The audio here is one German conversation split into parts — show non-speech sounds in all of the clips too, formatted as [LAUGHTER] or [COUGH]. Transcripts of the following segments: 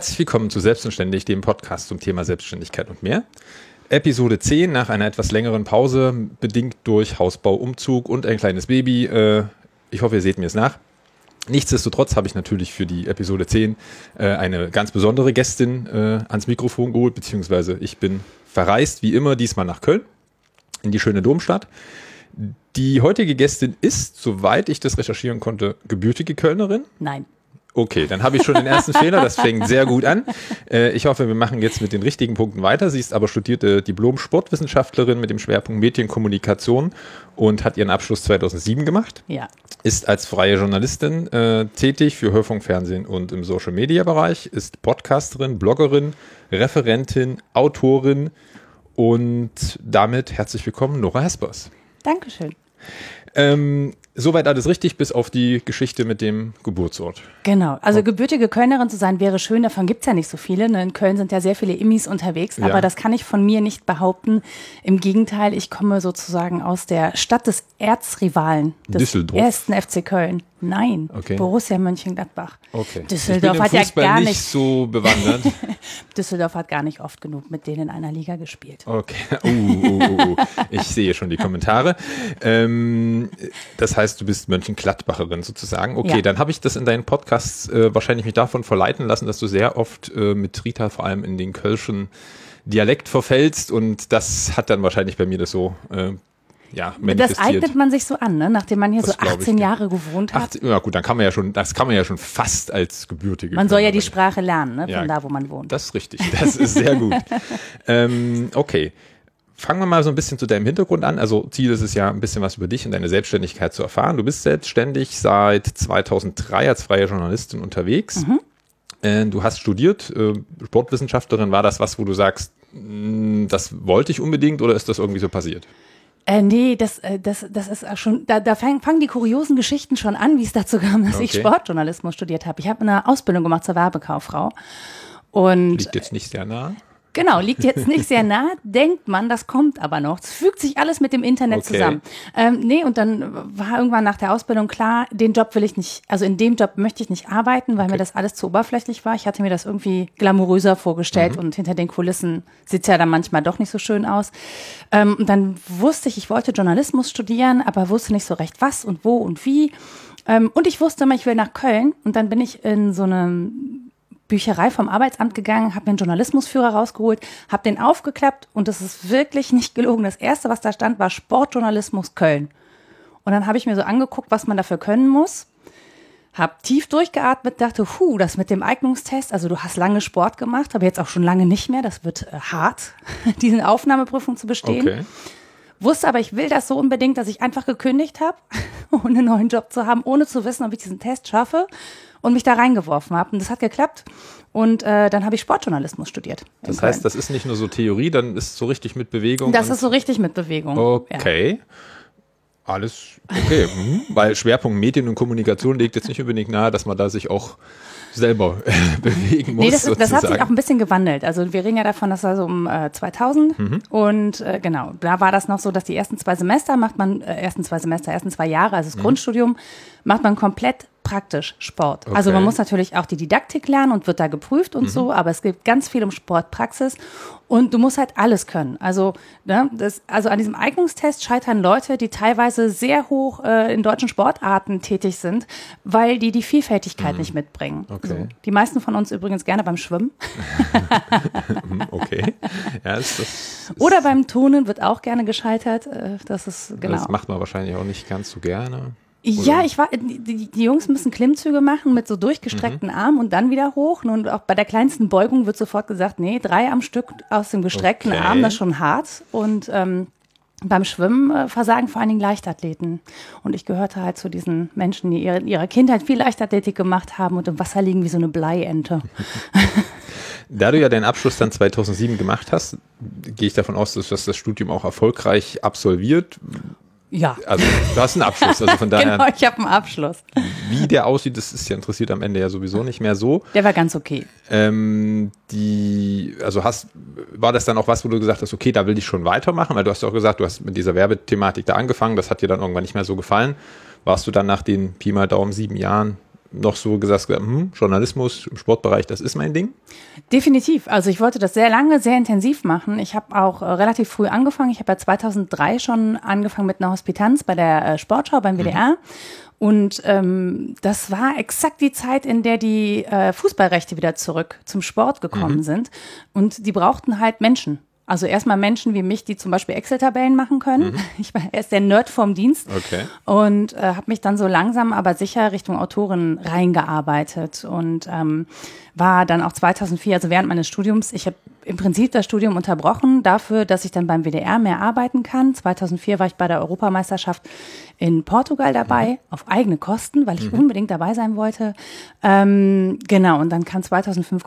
Herzlich willkommen zu Selbstständig, dem Podcast zum Thema Selbstständigkeit und mehr. Episode 10 nach einer etwas längeren Pause, bedingt durch Hausbau, Umzug und ein kleines Baby. Äh, ich hoffe, ihr seht mir es nach. Nichtsdestotrotz habe ich natürlich für die Episode 10 äh, eine ganz besondere Gästin äh, ans Mikrofon geholt, beziehungsweise ich bin verreist, wie immer, diesmal nach Köln, in die schöne Domstadt. Die heutige Gästin ist, soweit ich das recherchieren konnte, gebürtige Kölnerin. Nein. Okay, dann habe ich schon den ersten Fehler. Das fängt sehr gut an. Äh, ich hoffe, wir machen jetzt mit den richtigen Punkten weiter. Sie ist aber studierte Diplom-Sportwissenschaftlerin mit dem Schwerpunkt Medienkommunikation und hat ihren Abschluss 2007 gemacht. Ja. Ist als freie Journalistin äh, tätig für Hörfunk, Fernsehen und im Social-Media-Bereich. Ist Podcasterin, Bloggerin, Referentin, Autorin und damit herzlich willkommen, Nora Hespers. Dankeschön. Ähm, Soweit alles richtig, bis auf die Geschichte mit dem Geburtsort. Genau. Also gebürtige Kölnerin zu sein wäre schön, davon gibt's ja nicht so viele. Ne? In Köln sind ja sehr viele Immis unterwegs, Ja. aber das kann ich von mir nicht behaupten. Im Gegenteil, ich komme sozusagen aus der Stadt des Erzrivalen, des Düsseldorf. ersten FC Köln. Nein, Okay. Borussia Mönchengladbach. Okay. Düsseldorf hat ja gar nicht nicht, so bewandert. [LAUGHS] Düsseldorf hat gar nicht oft genug mit denen in einer Liga gespielt. Okay. [LAUGHS] Uh, uh, uh, uh. Ich sehe schon die Kommentare. Ähm, das heißt, du bist Mönchengladbacherin sozusagen. Okay, Ja. dann habe ich das in deinen Podcasts äh, wahrscheinlich mich davon verleiten lassen, dass du sehr oft äh, mit Rita vor allem in den Kölschen Dialekt verfällst und das hat dann wahrscheinlich bei mir das so äh, ja, Das eignet man sich so an, ne? nachdem man hier Das so glaub ich 18 dir. Jahre gewohnt hat. Ach, ja gut, dann kann man ja schon, das kann man ja schon fast als gebürtige. Man soll ja die. Sprache lernen, ne? von Ja. da, wo man wohnt. Das ist richtig, das ist sehr gut. [LAUGHS] ähm, okay. Fangen wir mal so ein bisschen zu deinem Hintergrund an. Also Ziel ist es ja, ein bisschen was über dich und deine Selbstständigkeit zu erfahren. Du bist selbstständig seit 2003 als freie Journalistin unterwegs. Äh, du hast studiert, äh, Sportwissenschaftlerin. War das was, wo du sagst, mh, das wollte ich unbedingt oder ist das irgendwie so passiert? Äh, nee, das, äh, das, das ist auch schon, da, da fang- fangen die kuriosen Geschichten schon an, wie es dazu kam, dass ich Okay. Sportjournalismus studiert habe. Ich habe eine Ausbildung gemacht zur Werbekauffrau. Und Liegt jetzt nicht sehr nah. Genau, liegt jetzt nicht sehr nah, denkt man, das kommt aber noch. Es fügt sich alles mit dem Internet Okay. zusammen. Ähm, nee, und dann war irgendwann nach der Ausbildung klar, den Job will ich nicht, also in dem Job möchte ich nicht arbeiten, weil mir das alles zu oberflächlich war. Ich hatte mir das irgendwie glamouröser vorgestellt und hinter den Kulissen sieht's ja dann manchmal doch nicht so schön aus. Ähm, und dann wusste ich, ich wollte Journalismus studieren, aber wusste nicht so recht was und wo und wie. Ähm, und ich wusste immer, ich will nach Köln. Und dann bin ich in so einem Bücherei vom Arbeitsamt gegangen, habe mir einen Journalismusführer rausgeholt, habe den aufgeklappt und das ist wirklich nicht gelogen. Das erste, was da stand, war Sportjournalismus Köln. Und dann habe ich mir so angeguckt, was man dafür können muss. Hab tief durchgeatmet, dachte, hu, das mit dem Eignungstest, also du hast lange Sport gemacht, aber jetzt auch schon lange nicht mehr. Das wird äh, hart, [LAUGHS] diese Aufnahmeprüfung zu bestehen. Okay. Wusste aber, ich will das so unbedingt, dass ich einfach gekündigt habe, [LAUGHS] ohne einen neuen Job zu haben, ohne zu wissen, ob ich diesen Test schaffe und mich da reingeworfen habe. Und das hat geklappt. Und äh, dann habe ich Sportjournalismus studiert. Das heißt, das ist nicht nur so Theorie, dann ist es so richtig mit Bewegung. das ist so richtig mit Bewegung. Ja. Okay. Alles okay. mhm. Weil Schwerpunkt Medien und Kommunikation legt jetzt nicht unbedingt nahe, dass man da sich auch selber äh, [LAUGHS] bewegen muss. Nee, das, das hat sich auch ein bisschen gewandelt. Also wir reden ja davon, das war so um äh, 2000 Mhm. und äh, genau, da war das noch so, dass die ersten zwei Semester macht man, äh, ersten zwei Semester, ersten zwei Jahre, also das Mhm. Grundstudium, macht man komplett praktisch Sport. Also man Okay. muss natürlich auch die Didaktik lernen und wird da geprüft Mhm. und so, aber es gibt ganz viel um Sportpraxis und du musst halt alles können. Also, ne, das, also an diesem Eignungstest scheitern Leute, die teilweise sehr hoch äh, in deutschen Sportarten tätig sind, weil die die Vielfältigkeit nicht mitbringen. Mhm. Okay. So. Die meisten von uns übrigens gerne beim Schwimmen. [LAUGHS] Mhm, okay. Ja, ist das, ist, Oder beim Turnen wird auch gerne gescheitert. Äh, Das ist genau. das macht man wahrscheinlich auch nicht ganz so gerne. Ja, ich war, die, die Jungs müssen Klimmzüge machen mit so durchgestreckten Mhm. Armen und dann wieder hoch. Und auch bei der kleinsten Beugung wird sofort gesagt, nee, drei am Stück aus dem gestreckten Okay. Arm, das ist schon hart. Und ähm, beim Schwimmen äh, versagen vor allen Dingen Leichtathleten. Und ich gehörte halt zu diesen Menschen, die ihre, in ihrer Kindheit viel Leichtathletik gemacht haben und im Wasser liegen wie so eine Bleiente. [LAUGHS] Da du ja deinen Abschluss dann 2007 gemacht hast, gehe ich davon aus, dass du das Studium auch erfolgreich absolviert. Ja. Also du hast einen Abschluss, also von [LAUGHS] daher, Genau, ich habe einen Abschluss. wie der aussieht, das ist ja interessiert am Ende ja sowieso nicht mehr so. Der war ganz okay. Ähm, die, also hast, war das dann auch was, wo du gesagt hast, okay, da will ich schon weitermachen? Weil du hast ja auch gesagt, du hast mit dieser Werbethematik da angefangen, das hat dir dann irgendwann nicht mehr so gefallen. Warst du dann nach den Pi mal Daumen sieben Jahren noch so gesagt, hm, Journalismus im Sportbereich, das ist mein Ding? Definitiv. Also ich wollte das sehr lange, sehr intensiv machen. Ich habe auch äh, relativ früh angefangen. Ich habe ja 2003 schon angefangen mit einer Hospitanz bei der äh, Sportschau beim WDR. Mhm. Und ähm, das war exakt die Zeit, in der die äh, Fußballrechte wieder zurück zum Sport gekommen mhm. sind. Und die brauchten halt Menschen. Also erstmal Menschen wie mich, die zum Beispiel Excel-Tabellen machen können. Mhm. [LAUGHS] Ich war erst der Nerd vom Dienst okay. und äh, habe mich dann so langsam aber sicher Richtung Autorin reingearbeitet und ähm, war dann auch 2004, also während meines Studiums, ich habe im Prinzip das Studium unterbrochen dafür, dass ich dann beim WDR mehr arbeiten kann. 2004 war ich bei der Europameisterschaft in Portugal dabei, mhm. auf eigene Kosten, weil ich mhm. unbedingt dabei sein wollte. Ähm, genau, und dann kam 2005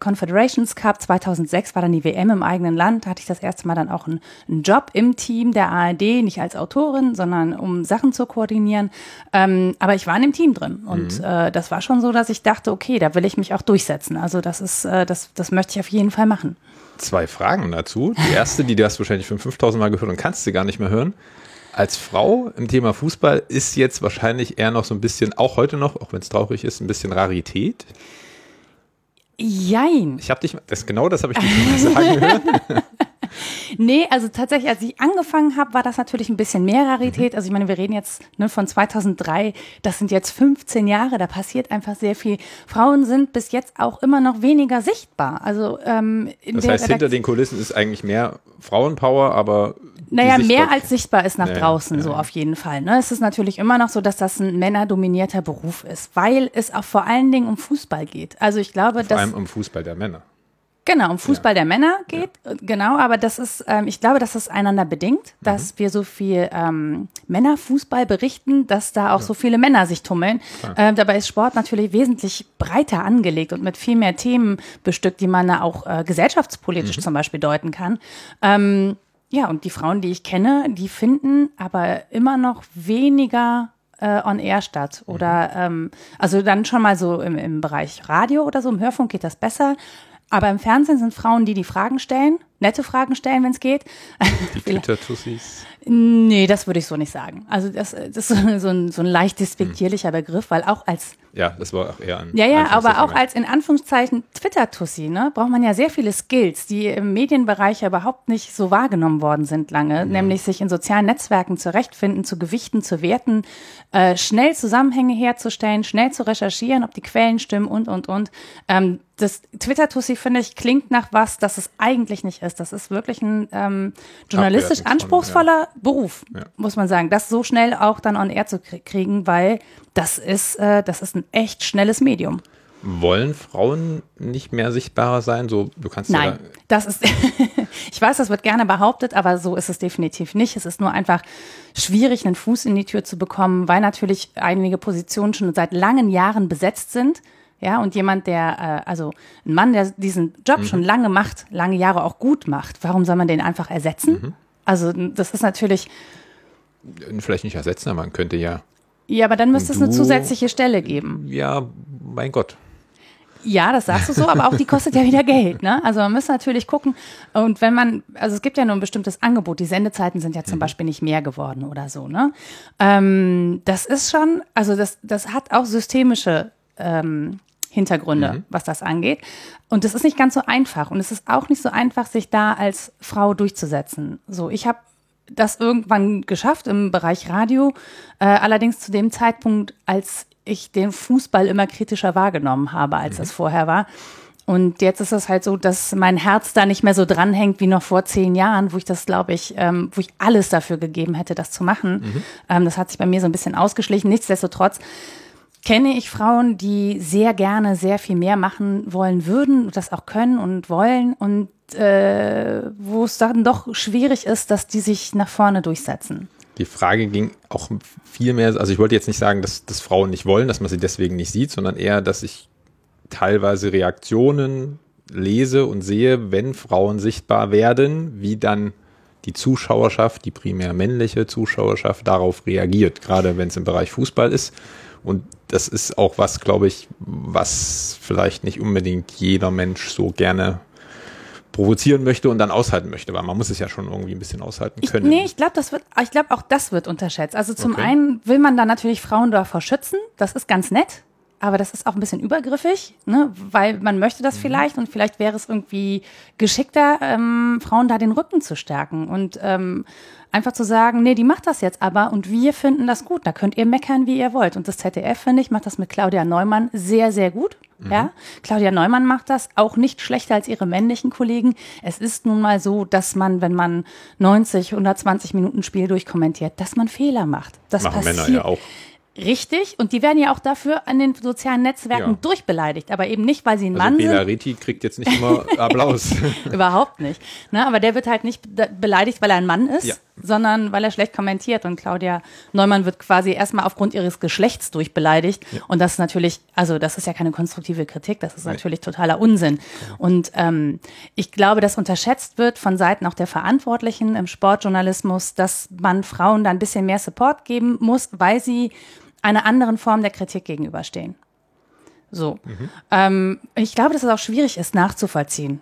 Confederations Cup, 2006 war dann die WM im eigenen Land, da hatte ich das erste Mal dann auch einen, einen Job im Team der ARD, nicht als Autorin, sondern um Sachen zu koordinieren. Ähm, aber ich war in dem Team drin und mhm. äh, das war schon so, dass ich dachte, okay, da will ich mich auch durchsetzen. Also das ist, äh, das, das möchte ich auf jeden Fall machen. Zwei Fragen dazu. Die erste, die du hast wahrscheinlich schon 5000 Mal gehört und kannst sie gar nicht mehr hören als Frau im Thema Fußball ist jetzt wahrscheinlich eher noch so ein bisschen, auch heute noch, auch wenn es traurig ist, ein bisschen Rarität. Jein. Ich habe dich, das, genau das habe ich dich mal [LAUGHS] sagen hören. Nee, also tatsächlich, als ich angefangen habe, war das natürlich ein bisschen mehr Rarität. Mhm. Also ich meine, wir reden jetzt ne, von 2003, das sind jetzt 15 Jahre, da passiert einfach sehr viel. Frauen sind bis jetzt auch immer noch weniger sichtbar. Also ähm, Das heißt, hinter den Kulissen ist eigentlich mehr Frauenpower, aber naja, mehr als sichtbar ist nach ja, draußen, ja. so auf jeden Fall. Ne? Es ist natürlich immer noch so, dass das ein männerdominierter Beruf ist, weil es auch vor allen Dingen um Fußball geht. Also ich glaube, vor dass. Vor allem um Fußball der Männer. Genau, um Fußball ja. der Männer geht, ja. genau, aber das ist, ähm, ich glaube, dass das einander bedingt, dass mhm. wir so viel ähm, Männerfußball berichten, dass da auch ja. so viele Männer sich tummeln. Ähm, dabei ist Sport natürlich wesentlich breiter angelegt und mit viel mehr Themen bestückt, die man da auch äh, gesellschaftspolitisch mhm. zum Beispiel deuten kann. Ähm, ja, und die Frauen, die ich kenne, die finden aber immer noch weniger äh, on air statt. Oder mhm. ähm, also dann schon mal so im, im Bereich Radio oder so, im Hörfunk geht das besser. Aber im Fernsehen sind Frauen, die die Fragen stellen, nette Fragen stellen, wenn es geht. Die [LAUGHS] Twitter-Tussis. Nee, das würde ich so nicht sagen. Also das, das ist so, ein, so ein leicht despektierlicher hm. Begriff, weil auch als ja, das war auch eher ein Ja, ja, aber auch als in Anführungszeichen Twitter-Tussi, ne, braucht man ja sehr viele Skills, die im Medienbereich ja überhaupt nicht so wahrgenommen worden sind lange, ja. nämlich sich in sozialen Netzwerken zurechtfinden, zu gewichten, zu werten, äh, schnell Zusammenhänge herzustellen, schnell zu recherchieren, ob die Quellen stimmen und und und. Ähm, das Twitter-Tussi, finde ich, klingt nach was, das es eigentlich nicht ist. Das ist wirklich ein ähm, journalistisch anspruchsvoller ja. Beruf, ja. muss man sagen. Das so schnell auch dann on air zu kriegen, weil das ist, äh, das ist ein echt schnelles Medium. Wollen Frauen nicht mehr sichtbarer sein? So, du kannst Nein, ja das ist, [LAUGHS] ich weiß, das wird gerne behauptet, aber so ist es definitiv nicht. Es ist nur einfach schwierig, einen Fuß in die Tür zu bekommen, weil natürlich einige Positionen schon seit langen Jahren besetzt sind. Ja, und jemand, der, äh, also ein Mann, der diesen Job mhm. schon lange macht, lange Jahre auch gut macht, warum soll man den einfach ersetzen? Mhm. Also, das ist natürlich. Vielleicht nicht ersetzen, aber man könnte ja. Ja, aber dann müsste es eine zusätzliche Stelle geben. Ja, mein Gott. Ja, das sagst du so, aber auch die kostet ja wieder Geld, ne? Also man muss natürlich gucken. Und wenn man, also es gibt ja nur ein bestimmtes Angebot. Die Sendezeiten sind ja zum mhm. Beispiel nicht mehr geworden oder so, ne? Ähm, das ist schon, also das, das hat auch systemische ähm, Hintergründe, mhm. was das angeht. Und es ist nicht ganz so einfach. Und es ist auch nicht so einfach, sich da als Frau durchzusetzen. So, ich habe das irgendwann geschafft im Bereich Radio, äh, allerdings zu dem Zeitpunkt, als ich den Fußball immer kritischer wahrgenommen habe, als mhm. das vorher war. Und jetzt ist es halt so, dass mein Herz da nicht mehr so dranhängt wie noch vor zehn Jahren, wo ich das, glaube ich, ähm, wo ich alles dafür gegeben hätte, das zu machen. Mhm. Ähm, das hat sich bei mir so ein bisschen ausgeschlichen. Nichtsdestotrotz kenne ich Frauen, die sehr gerne sehr viel mehr machen wollen würden, das auch können und wollen und äh, wo es dann doch schwierig ist, dass die sich nach vorne durchsetzen. Die Frage ging auch viel mehr, also ich wollte jetzt nicht sagen, dass, dass Frauen nicht wollen, dass man sie deswegen nicht sieht, sondern eher, dass ich teilweise Reaktionen lese und sehe, wenn Frauen sichtbar werden, wie dann die Zuschauerschaft, die primär männliche Zuschauerschaft darauf reagiert, gerade wenn es im Bereich Fußball ist. Und das ist auch was, glaube ich, was vielleicht nicht unbedingt jeder Mensch so gerne provozieren möchte und dann aushalten möchte, weil man muss es ja schon irgendwie ein bisschen aushalten können. Ich, nee, ich glaube, das wird, ich glaube auch das wird unterschätzt. Also zum okay. einen will man da natürlich Frauen davor schützen, das ist ganz nett. Aber das ist auch ein bisschen übergriffig, ne? weil man möchte das mhm. vielleicht und vielleicht wäre es irgendwie geschickter, ähm, Frauen da den Rücken zu stärken und ähm, einfach zu sagen, nee, die macht das jetzt aber und wir finden das gut. Da könnt ihr meckern, wie ihr wollt. Und das ZDF, finde ich, macht das mit Claudia Neumann sehr, sehr gut. Mhm. Ja, Claudia Neumann macht das auch nicht schlechter als ihre männlichen Kollegen. Es ist nun mal so, dass man, wenn man 90, 120 Minuten Spiel durchkommentiert, dass man Fehler macht. Das Machen passiert. Männer ja auch. Richtig, und die werden ja auch dafür an den sozialen Netzwerken ja. durchbeleidigt, aber eben nicht, weil sie ein also Mann Bela sind. Reti kriegt jetzt nicht immer [LAUGHS] Applaus. [LAUGHS] Überhaupt nicht. Ne, aber der wird halt nicht beleidigt, weil er ein Mann ist, ja. sondern weil er schlecht kommentiert. Und Claudia Neumann wird quasi erstmal aufgrund ihres Geschlechts durchbeleidigt. Ja. Und das ist natürlich, also das ist ja keine konstruktive Kritik, das ist natürlich totaler Unsinn. Und ähm, ich glaube, dass unterschätzt wird von Seiten auch der Verantwortlichen im Sportjournalismus, dass man Frauen da ein bisschen mehr Support geben muss, weil sie einer anderen Form der Kritik gegenüberstehen. So. Mhm. Ähm, ich glaube, dass es auch schwierig ist, nachzuvollziehen.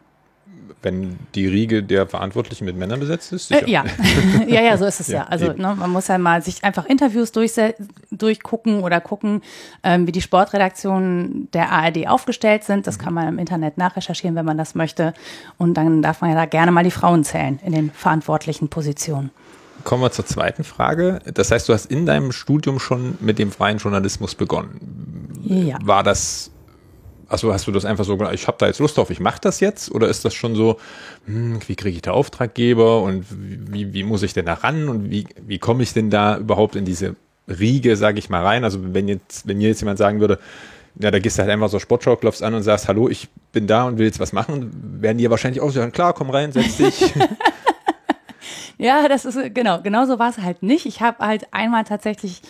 Wenn die Riege der Verantwortlichen mit Männern besetzt ist? Äh, ja. [LAUGHS] ja, ja, so ist es ja. ja. Also ne, man muss ja mal sich einfach Interviews durchgucken oder gucken, ähm, wie die Sportredaktionen der ARD aufgestellt sind. Das mhm. kann man im Internet nachrecherchieren, wenn man das möchte. Und dann darf man ja da gerne mal die Frauen zählen in den verantwortlichen Positionen. Kommen wir zur zweiten Frage. Das heißt, du hast in deinem Studium schon mit dem freien Journalismus begonnen. Ja. War das, also hast du das einfach so ich habe da jetzt Lust drauf, ich mache das jetzt? Oder ist das schon so, hm, wie kriege ich da Auftraggeber und wie, wie muss ich denn da ran und wie, wie komme ich denn da überhaupt in diese Riege, sage ich mal, rein? Also wenn jetzt, wenn mir jetzt jemand sagen würde, ja, da gehst du halt einfach so Sportschau, klopfst an und sagst, hallo, ich bin da und will jetzt was machen, werden die ja wahrscheinlich auch sagen, klar, komm rein, setz dich. [LAUGHS] Ja, das ist genau, genau so war es halt nicht. Ich habe halt einmal tatsächlich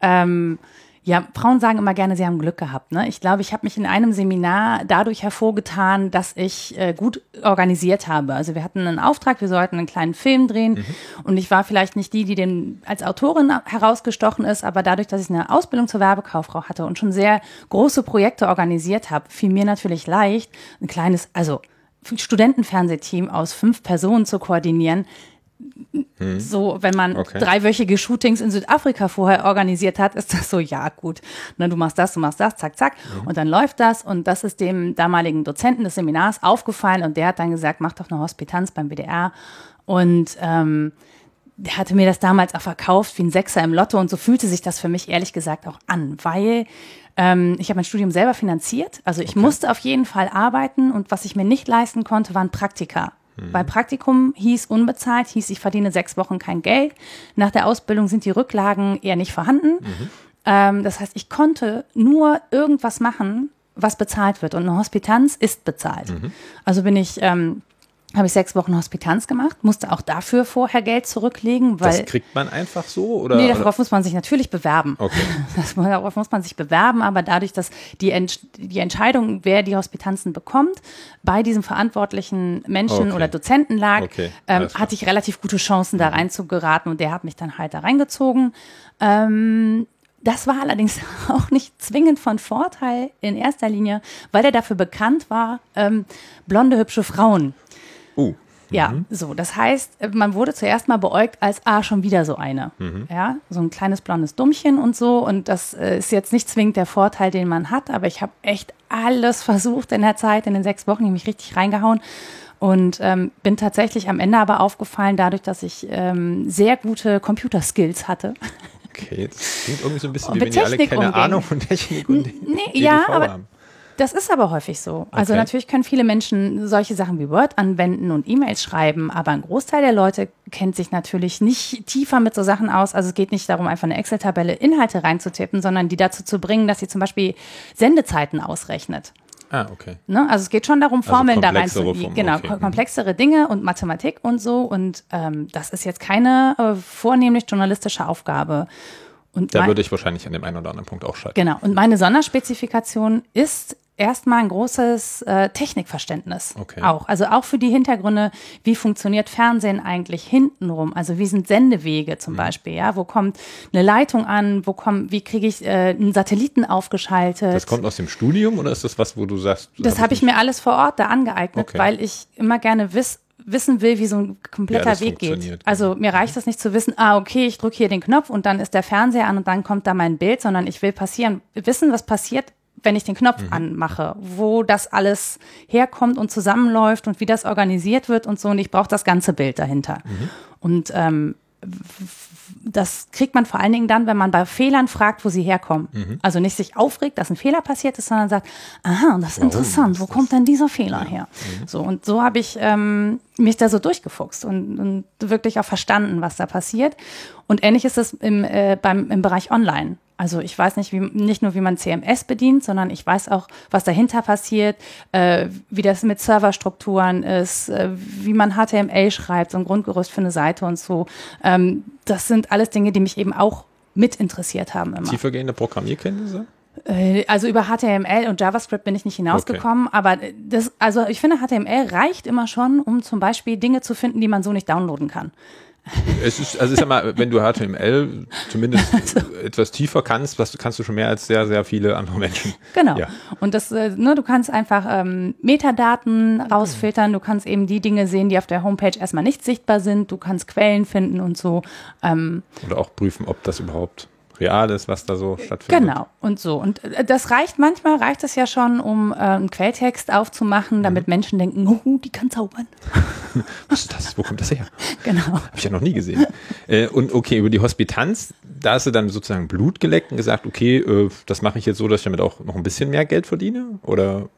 ähm, ja, Frauen sagen immer gerne, sie haben Glück gehabt. Ne? Ich glaube, ich habe mich in einem Seminar dadurch hervorgetan, dass ich äh, gut organisiert habe. Also wir hatten einen Auftrag, wir sollten einen kleinen Film drehen mhm. und ich war vielleicht nicht die, die den als Autorin herausgestochen ist, aber dadurch, dass ich eine Ausbildung zur Werbekauffrau hatte und schon sehr große Projekte organisiert habe, fiel mir natürlich leicht, ein kleines, also Studentenfernsehteam aus fünf Personen zu koordinieren, hm. So, wenn man okay. dreiwöchige Shootings in Südafrika vorher organisiert hat, ist das so, ja, gut. Ne, du machst das, du machst das, zack, zack. Mhm. Und dann läuft das. Und das ist dem damaligen Dozenten des Seminars aufgefallen. Und der hat dann gesagt, mach doch eine Hospitanz beim WDR. Und ähm, der hatte mir das damals auch verkauft wie ein Sechser im Lotto. Und so fühlte sich das für mich ehrlich gesagt auch an, weil ähm, ich habe mein Studium selber finanziert. Also ich okay. musste auf jeden Fall arbeiten. Und was ich mir nicht leisten konnte, waren Praktika. Mhm. Bei Praktikum hieß unbezahlt, hieß ich verdiene sechs Wochen kein Geld. Nach der Ausbildung sind die Rücklagen eher nicht vorhanden. Mhm. Ähm, das heißt, ich konnte nur irgendwas machen, was bezahlt wird. Und eine Hospitanz ist bezahlt. Mhm. Also bin ich ähm, habe ich sechs Wochen Hospitanz gemacht, musste auch dafür vorher Geld zurücklegen, weil. Das kriegt man einfach so? Oder? Nee, darauf muss man sich natürlich bewerben. Okay. [LAUGHS] Das, darauf muss man sich bewerben, aber dadurch, dass die, Ent die Entscheidung, wer die Hospitanzen bekommt, bei diesem verantwortlichen Menschen okay. oder Dozenten lag, okay. ähm, hatte ich relativ gute Chancen, da mhm. reinzugeraten und der hat mich dann halt da reingezogen. Ähm, das war allerdings [LAUGHS] auch nicht zwingend von Vorteil in erster Linie, weil er dafür bekannt war, ähm, blonde, hübsche Frauen Uh. Ja, mhm. so. Das heißt, man wurde zuerst mal beäugt als, ah, schon wieder so eine. Mhm. Ja, so ein kleines blondes Dummchen und so. Und das äh, ist jetzt nicht zwingend der Vorteil, den man hat, aber ich habe echt alles [LAUGHS] versucht in der Zeit, in den sechs Wochen, ich mich richtig reingehauen. Und ähm, bin tatsächlich am Ende aber aufgefallen, dadurch, dass ich ähm, sehr gute Computerskills hatte. Okay, das klingt irgendwie so ein bisschen, wie wenn ihr alle keine umgehen. Ahnung von Technik und nee, ja, aber, haben. Das ist aber häufig so. Also okay. natürlich können viele Menschen solche Sachen wie Word anwenden und E-Mails schreiben, aber ein Großteil der Leute kennt sich natürlich nicht tiefer mit so Sachen aus. Also es geht nicht darum, einfach eine Excel-Tabelle Inhalte reinzutippen, sondern die dazu zu bringen, dass sie zum Beispiel Sendezeiten ausrechnet. Ah, okay. Ne? Also es geht schon darum, also Formeln also da reinzugeben. Genau, okay. Mhm. komplexere Dinge und Mathematik und so. Und ähm, das ist jetzt keine äh, vornehmlich journalistische Aufgabe. Und da würde ich wahrscheinlich an dem einen oder anderen Punkt auch schalten. Genau. Und meine Sonderspezifikation ist erstmal ein großes äh, Technikverständnis okay. auch. Also auch für die Hintergründe, wie funktioniert Fernsehen eigentlich hintenrum? Also wie sind Sendewege zum mhm. Beispiel? Ja, wo kommt eine Leitung an? Wo kommt, wie kriege ich äh, einen Satelliten aufgeschaltet? Das kommt aus dem Studium oder ist das was, wo du sagst? Das habe ich mir alles vor Ort da angeeignet, okay. weil ich immer gerne wiss, wissen will, wie so ein kompletter ja, Weg geht. Genau. Also mir reicht es nicht zu wissen, ah, okay, ich drücke hier den Knopf und dann ist der Fernseher an und dann kommt da mein Bild, sondern ich will passieren, wissen, was passiert, wenn ich den Knopf mhm. anmache, wo das alles herkommt und zusammenläuft und wie das organisiert wird und so. Und ich brauche das ganze Bild dahinter. Mhm. Und ähm, das kriegt man vor allen Dingen dann, wenn man bei Fehlern fragt, wo sie herkommen. Mhm. Also nicht sich aufregt, dass ein Fehler passiert ist, sondern sagt, aha, das ist Warum interessant, wo kommt denn dieser Fehler ja. her? Mhm. So, und so habe ich ähm, mich da so durchgefuchst und, und, wirklich auch verstanden, was da passiert. Und ähnlich ist es im, äh, beim, im Bereich Online. Also ich weiß nicht, wie, nicht nur, wie man CMS bedient, sondern ich weiß auch, was dahinter passiert, äh, wie das mit Serverstrukturen ist, äh, wie man HTML schreibt, so ein Grundgerüst für eine Seite und so. Ähm, das sind alles Dinge, die mich eben auch mit interessiert haben. Immer. Tiefergehende Programmierkenntnisse? Äh, also über HTML und JavaScript bin ich nicht hinausgekommen, okay. aber das, also ich finde, HTML reicht immer schon, um zum Beispiel Dinge zu finden, die man so nicht downloaden kann. Es ist, also ich sag mal, wenn du HTML zumindest [LAUGHS] also. etwas tiefer kannst, was kannst du schon mehr als sehr, sehr viele andere Menschen. Genau. Ja. Und das, äh, ne, du kannst einfach ähm, Metadaten rausfiltern, du kannst eben die Dinge sehen, die auf der Homepage erstmal nicht sichtbar sind, du kannst Quellen finden und so. Ähm, Oder auch prüfen, ob das überhaupt real ist, was da so stattfindet. Genau, und so. Und äh, das reicht, manchmal reicht es ja schon, um äh, einen Quelltext aufzumachen, damit mhm. Menschen denken, oh, die kann zaubern. [LAUGHS] was ist das? Wo kommt das her? Genau. Habe ich ja noch nie gesehen. äh, und okay, über die Hospitanz, da hast du dann sozusagen Blut geleckt und gesagt, okay, äh, das mache ich jetzt so, dass ich damit auch noch ein bisschen mehr Geld verdiene? Oder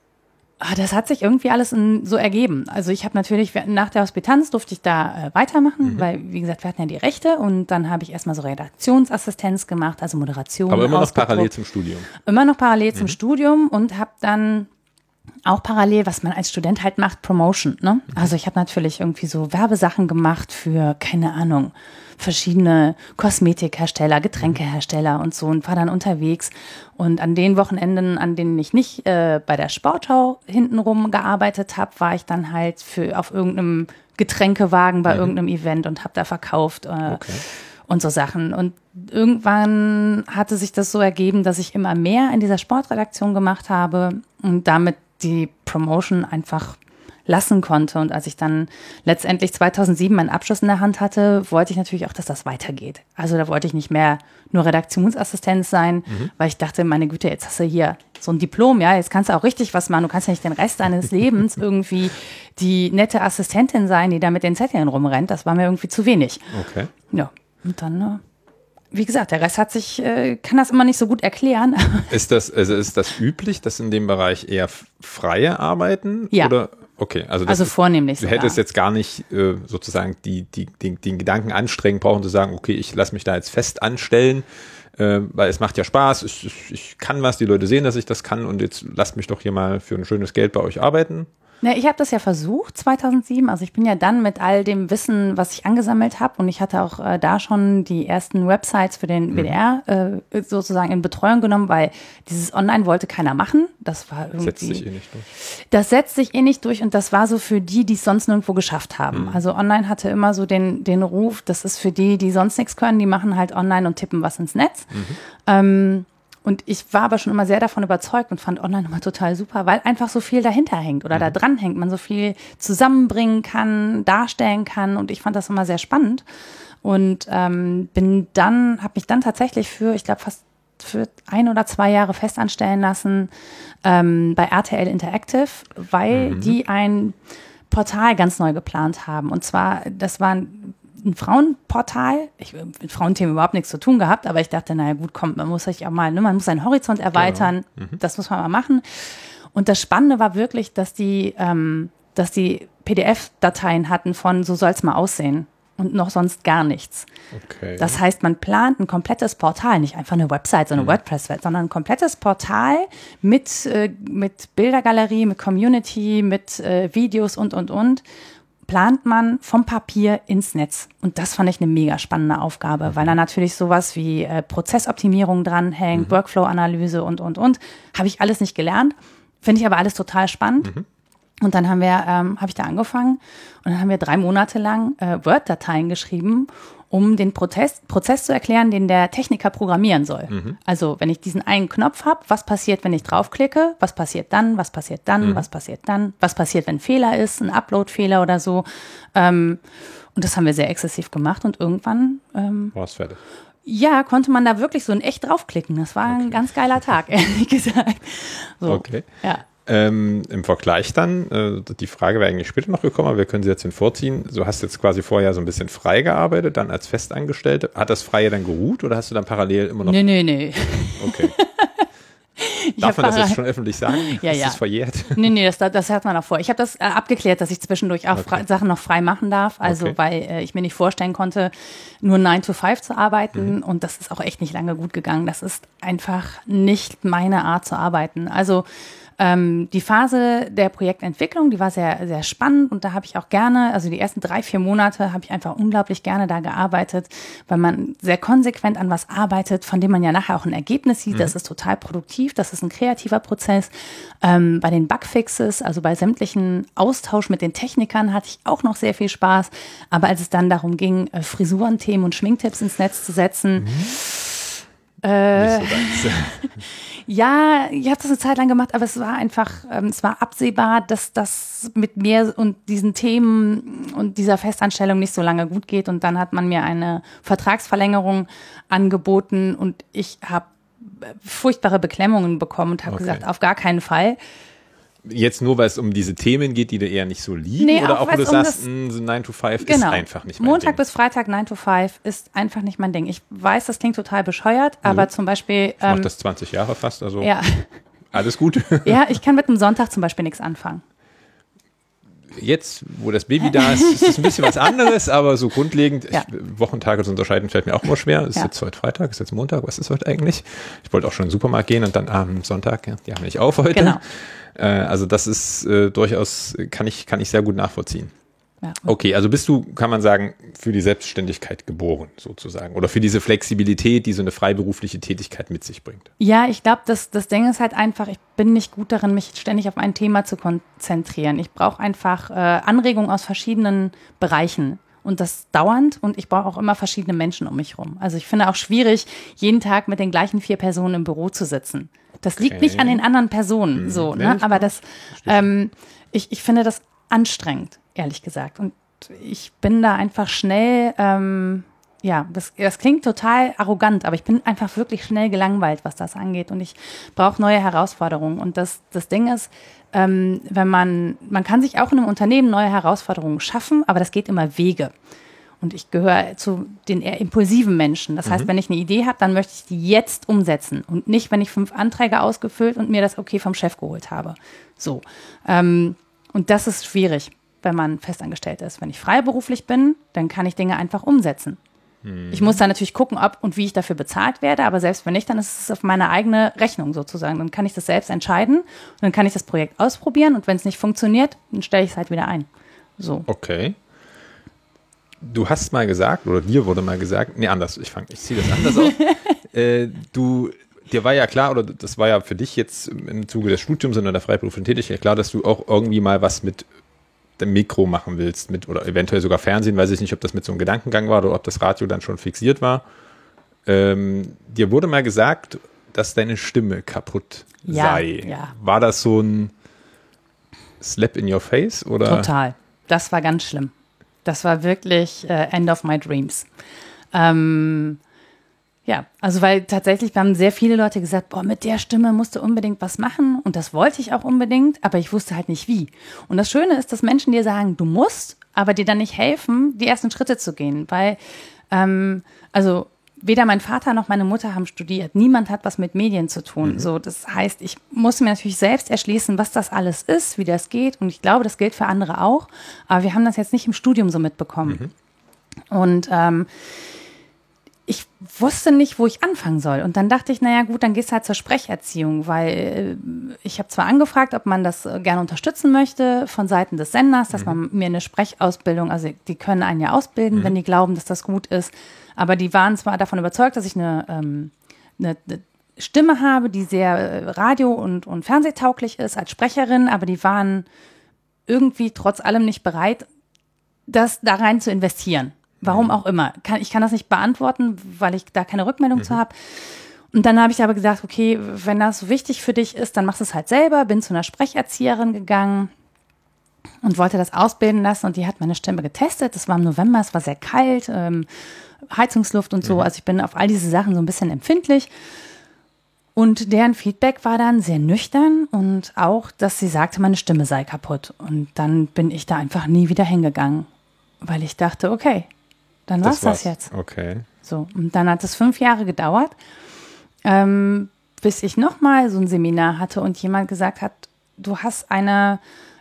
das hat sich irgendwie alles in, so ergeben. Also ich habe natürlich nach der Hospitanz durfte ich da äh, weitermachen, mhm. weil wie gesagt, wir hatten ja die Rechte und dann habe ich erstmal so Redaktionsassistenz gemacht, also Moderation. Aber immer noch parallel zum Studium. Immer noch parallel mhm. zum Studium und habe dann auch parallel, was man als Student halt macht, Promotion. Ne? Mhm. Also ich habe natürlich irgendwie so Werbesachen gemacht für, keine Ahnung, verschiedene Kosmetikhersteller, Getränkehersteller und so und war dann unterwegs. Und an den Wochenenden, an denen ich nicht äh, bei der Sportschau hintenrum gearbeitet habe, war ich dann halt für auf irgendeinem Getränkewagen bei mhm. irgendeinem Event und habe da verkauft. Äh, okay. Und so Sachen. Und irgendwann hatte sich das so ergeben, dass ich immer mehr in dieser Sportredaktion gemacht habe und damit die Promotion einfach lassen konnte. Und als ich dann letztendlich 2007 meinen Abschluss in der Hand hatte, wollte ich natürlich auch, dass das weitergeht. Also da wollte ich nicht mehr nur Redaktionsassistent sein, mhm. weil ich dachte, meine Güte, jetzt hast du hier so ein Diplom, ja, jetzt kannst du auch richtig was machen. Du kannst ja nicht den Rest deines Lebens [LAUGHS] irgendwie die nette Assistentin sein, die da mit den Zetteln rumrennt. Das war mir irgendwie zu wenig. Okay. Ja, und dann äh, wie gesagt, der Rest hat sich, äh, kann das immer nicht so gut erklären. Ist das, also ist das üblich, dass in dem Bereich eher freie arbeiten? Ja. Oder? Okay, also, das, also vornehmlich. Du hättest jetzt gar nicht äh, sozusagen die, die, die, den Gedanken anstrengen brauchen zu sagen, okay, ich lasse mich da jetzt fest anstellen, äh, weil es macht ja Spaß, ich, ich, ich kann was, die Leute sehen, dass ich das kann und jetzt lasst mich doch hier mal für ein schönes Geld bei euch arbeiten. Ja, ich habe das ja versucht 2007. Also ich bin ja dann mit all dem Wissen, was ich angesammelt habe, und ich hatte auch äh, da schon die ersten Websites für den WDR mhm. äh, sozusagen in Betreuung genommen, weil dieses Online wollte keiner machen. Das war irgendwie. Setzt sich eh nicht durch. Das setzt sich eh nicht durch und das war so für die, die es sonst nirgendwo geschafft haben. Mhm. Also Online hatte immer so den, den Ruf, das ist für die, die sonst nichts können, die machen halt Online und tippen was ins Netz. Mhm. Ähm, und ich war aber schon immer sehr davon überzeugt und fand online immer total super, weil einfach so viel dahinter hängt oder mhm. da dran hängt, man so viel zusammenbringen kann, darstellen kann. Und ich fand das immer sehr spannend. Und ähm, bin dann, habe mich dann tatsächlich für, ich glaube, fast für ein oder zwei Jahre festanstellen lassen ähm, bei RTL Interactive, weil mhm. die ein Portal ganz neu geplant haben. Und zwar, das waren ein Frauenportal. Ich habe mit Frauenthemen überhaupt nichts zu tun gehabt, aber ich dachte, naja gut, kommt, man muss sich auch mal, ne, man muss seinen Horizont erweitern. Genau. Mhm. Das muss man mal machen. Und das Spannende war wirklich, dass die, ähm, dass die PDF-Dateien hatten von so soll es mal aussehen und noch sonst gar nichts. Okay. Das heißt, man plant ein komplettes Portal, nicht einfach eine Website, so eine mhm. WordPress-Welt, sondern ein komplettes Portal mit, äh, mit Bildergalerie, mit Community, mit äh, Videos und, und, und plant man vom Papier ins Netz. Und das fand ich eine mega spannende Aufgabe, weil da natürlich sowas wie äh, Prozessoptimierung dranhängt, mhm. Workflow-Analyse und, und, und. Habe ich alles nicht gelernt. Finde ich aber alles total spannend. Mhm. Und dann haben wir, ähm, habe ich da angefangen und dann haben wir drei Monate lang äh, Word-Dateien geschrieben um den Prozess, Prozess zu erklären, den der Techniker programmieren soll. Mhm. Also wenn ich diesen einen Knopf habe, was passiert, wenn ich draufklicke, was passiert dann, was passiert dann, mhm. was passiert dann, was passiert, wenn Fehler ist, ein Upload-Fehler oder so. Ähm, und das haben wir sehr exzessiv gemacht und irgendwann ähm, war es fertig. Ja, konnte man da wirklich so in echt draufklicken. Das war okay. ein ganz geiler Tag, [LAUGHS] ehrlich gesagt. So, okay. Ja. Ähm, Im Vergleich dann, äh, die Frage wäre eigentlich später noch gekommen, aber wir können sie jetzt hinvorziehen. Du hast jetzt quasi vorher so ein bisschen frei gearbeitet, dann als Festangestellte. Hat das Freie dann geruht oder hast du dann parallel immer noch? Nee, nee, nee. Okay. [LAUGHS] Darf man das jetzt schon öffentlich sagen? [LAUGHS] Ja, ist ja. das verjährt? [LAUGHS] Nee, nee, das, das hat man auch vor. Ich habe das äh, abgeklärt, dass ich zwischendurch auch okay. Sachen noch frei machen darf. Also, okay. weil äh, ich mir nicht vorstellen konnte, nur 9 to 5 zu arbeiten. Mhm. Und das ist auch echt nicht lange gut gegangen. Das ist einfach nicht meine Art zu arbeiten. Also, ähm, die Phase der Projektentwicklung, die war sehr, sehr spannend und da habe ich auch gerne, also die ersten drei, vier Monate habe ich einfach unglaublich gerne da gearbeitet, weil man sehr konsequent an was arbeitet, von dem man ja nachher auch ein Ergebnis sieht. Mhm. Das ist total produktiv, das ist ein kreativer Prozess. Ähm, bei den Bugfixes, also bei sämtlichen Austausch mit den Technikern hatte ich auch noch sehr viel Spaß. Aber als es dann darum ging, äh, Frisurenthemen und Schminktipps ins Netz zu setzen, mhm. Äh, so [LAUGHS] ja, ich habe das eine Zeit lang gemacht, aber es war einfach, ähm, es war absehbar, dass das mit mir und diesen Themen und dieser Festanstellung nicht so lange gut geht. Und dann hat man mir eine Vertragsverlängerung angeboten und ich habe äh, furchtbare Beklemmungen bekommen und habe okay. gesagt, auf gar keinen Fall jetzt nur, weil es um diese Themen geht, die dir eher nicht so liegen? Nee, oder auch, wo du um sagst, mh, so 9 to 5 genau. ist einfach nicht mein Montag Ding. bis Freitag 9 to 5 ist einfach nicht mein Ding. Ich weiß, das klingt total bescheuert, aber mhm. zum Beispiel. Ich ähm, mach das 20 Jahre fast, also ja. alles gut. [LAUGHS] ja, ich kann mit einem Sonntag zum Beispiel nichts anfangen. Jetzt, wo das Baby [LAUGHS] da ist, ist es ein bisschen was anderes, aber so grundlegend, ja. ich, Wochentage zu unterscheiden fällt mir auch immer schwer. Ist ja. jetzt heute Freitag, ist jetzt Montag, was ist heute eigentlich? Ich wollte auch schon in den Supermarkt gehen und dann am Sonntag, ja, die haben nicht auf heute. Genau. Äh, also das ist äh, durchaus, kann ich, kann ich sehr gut nachvollziehen. Ja. Okay, also bist du, kann man sagen, für die Selbstständigkeit geboren, sozusagen. Oder für diese Flexibilität, die so eine freiberufliche Tätigkeit mit sich bringt. Ja, ich glaube, das, das Ding ist halt einfach, ich bin nicht gut darin, mich ständig auf ein Thema zu konzentrieren. Ich brauche einfach äh, Anregungen aus verschiedenen Bereichen. Und das dauernd und ich brauche auch immer verschiedene Menschen um mich rum. Also ich finde auch schwierig, jeden Tag mit den gleichen vier Personen im Büro zu sitzen. Das liegt nicht an den anderen Personen, hm. so, ne? Aber das, ähm, ich, ich finde das anstrengend, ehrlich gesagt. Und ich bin da einfach schnell, ähm, ja, das, das klingt total arrogant, aber ich bin einfach wirklich schnell gelangweilt, was das angeht. Und ich brauche neue Herausforderungen. Und das, das Ding ist, ähm, wenn man, man kann sich auch in einem Unternehmen neue Herausforderungen schaffen, aber das geht immer Wege. Und ich gehöre zu den eher impulsiven Menschen. Das mhm. heißt, wenn ich eine Idee habe, dann möchte ich die jetzt umsetzen und nicht, wenn ich fünf Anträge ausgefüllt und mir das okay vom Chef geholt habe. So. Ähm, und das ist schwierig, wenn man festangestellt ist. Wenn ich freiberuflich bin, dann kann ich Dinge einfach umsetzen. Mhm. Ich muss dann natürlich gucken, ob und wie ich dafür bezahlt werde, aber selbst wenn nicht, dann ist es auf meine eigene Rechnung sozusagen. Dann kann ich das selbst entscheiden und dann kann ich das Projekt ausprobieren und wenn es nicht funktioniert, dann stelle ich es halt wieder ein. So. Okay du hast mal gesagt, oder dir wurde mal gesagt, nee, anders, ich fange, ich ziehe das anders auf. [LAUGHS] äh, du, dir war ja klar, oder das war ja für dich jetzt im Zuge des Studiums oder der freiberuflichen Tätigkeit klar, dass du auch irgendwie mal was mit dem Mikro machen willst, mit, oder eventuell sogar Fernsehen, weiß ich nicht, ob das mit so einem Gedankengang war oder ob das Radio dann schon fixiert war. Ähm, dir wurde mal gesagt, dass deine Stimme kaputt ja, sei. Ja. War das so ein Slap in your face oder? Total. Das war ganz schlimm. Das war wirklich äh, End of my dreams. Ähm, ja, also weil tatsächlich haben sehr viele Leute gesagt, boah, mit der Stimme musst du unbedingt was machen und das wollte ich auch unbedingt, aber ich wusste halt nicht wie. Und das Schöne ist, dass Menschen dir sagen, du musst, aber dir dann nicht helfen, die ersten Schritte zu gehen, weil ähm, also weder mein Vater noch meine Mutter haben studiert. Niemand hat was mit Medien zu tun. Mhm. So, das heißt, ich muss mir natürlich selbst erschließen, was das alles ist, wie das geht. Und ich glaube, das gilt für andere auch. Aber wir haben das jetzt nicht im Studium so mitbekommen. Mhm. Und ähm, ich wusste nicht, wo ich anfangen soll. Und dann dachte ich, naja gut, dann gehst du halt zur Sprecherziehung, weil äh, ich habe zwar angefragt, ob man das äh, gerne unterstützen möchte von Seiten des Senders, dass mhm. man mir eine Sprechausbildung, also die können einen ja ausbilden, mhm. wenn die glauben, dass das gut ist. Aber die waren zwar davon überzeugt, dass ich eine, ähm, eine, eine Stimme habe, die sehr äh, radio- und, und fernsehtauglich ist als Sprecherin, aber die waren irgendwie trotz allem nicht bereit, das da rein zu investieren. Warum mhm. auch immer. Kann, ich kann das nicht beantworten, weil ich da keine Rückmeldung mhm. zu habe. Und dann habe ich aber gesagt, okay, wenn das so wichtig für dich ist, dann machst du es halt selber. Bin zu einer Sprecherzieherin gegangen und wollte das ausbilden lassen und die hat meine Stimme getestet. Das war im November, es war sehr kalt, ähm, Heizungsluft und so. Mhm. Also ich bin auf all diese Sachen so ein bisschen empfindlich. Und deren Feedback war dann sehr nüchtern und auch, dass sie sagte, meine Stimme sei kaputt. Und dann bin ich da einfach nie wieder hingegangen, weil ich dachte, okay, dann war's das, war's. das jetzt. Okay. So, und dann hat es fünf Jahre gedauert, ähm, bis ich nochmal so ein Seminar hatte und jemand gesagt hat, du hast eine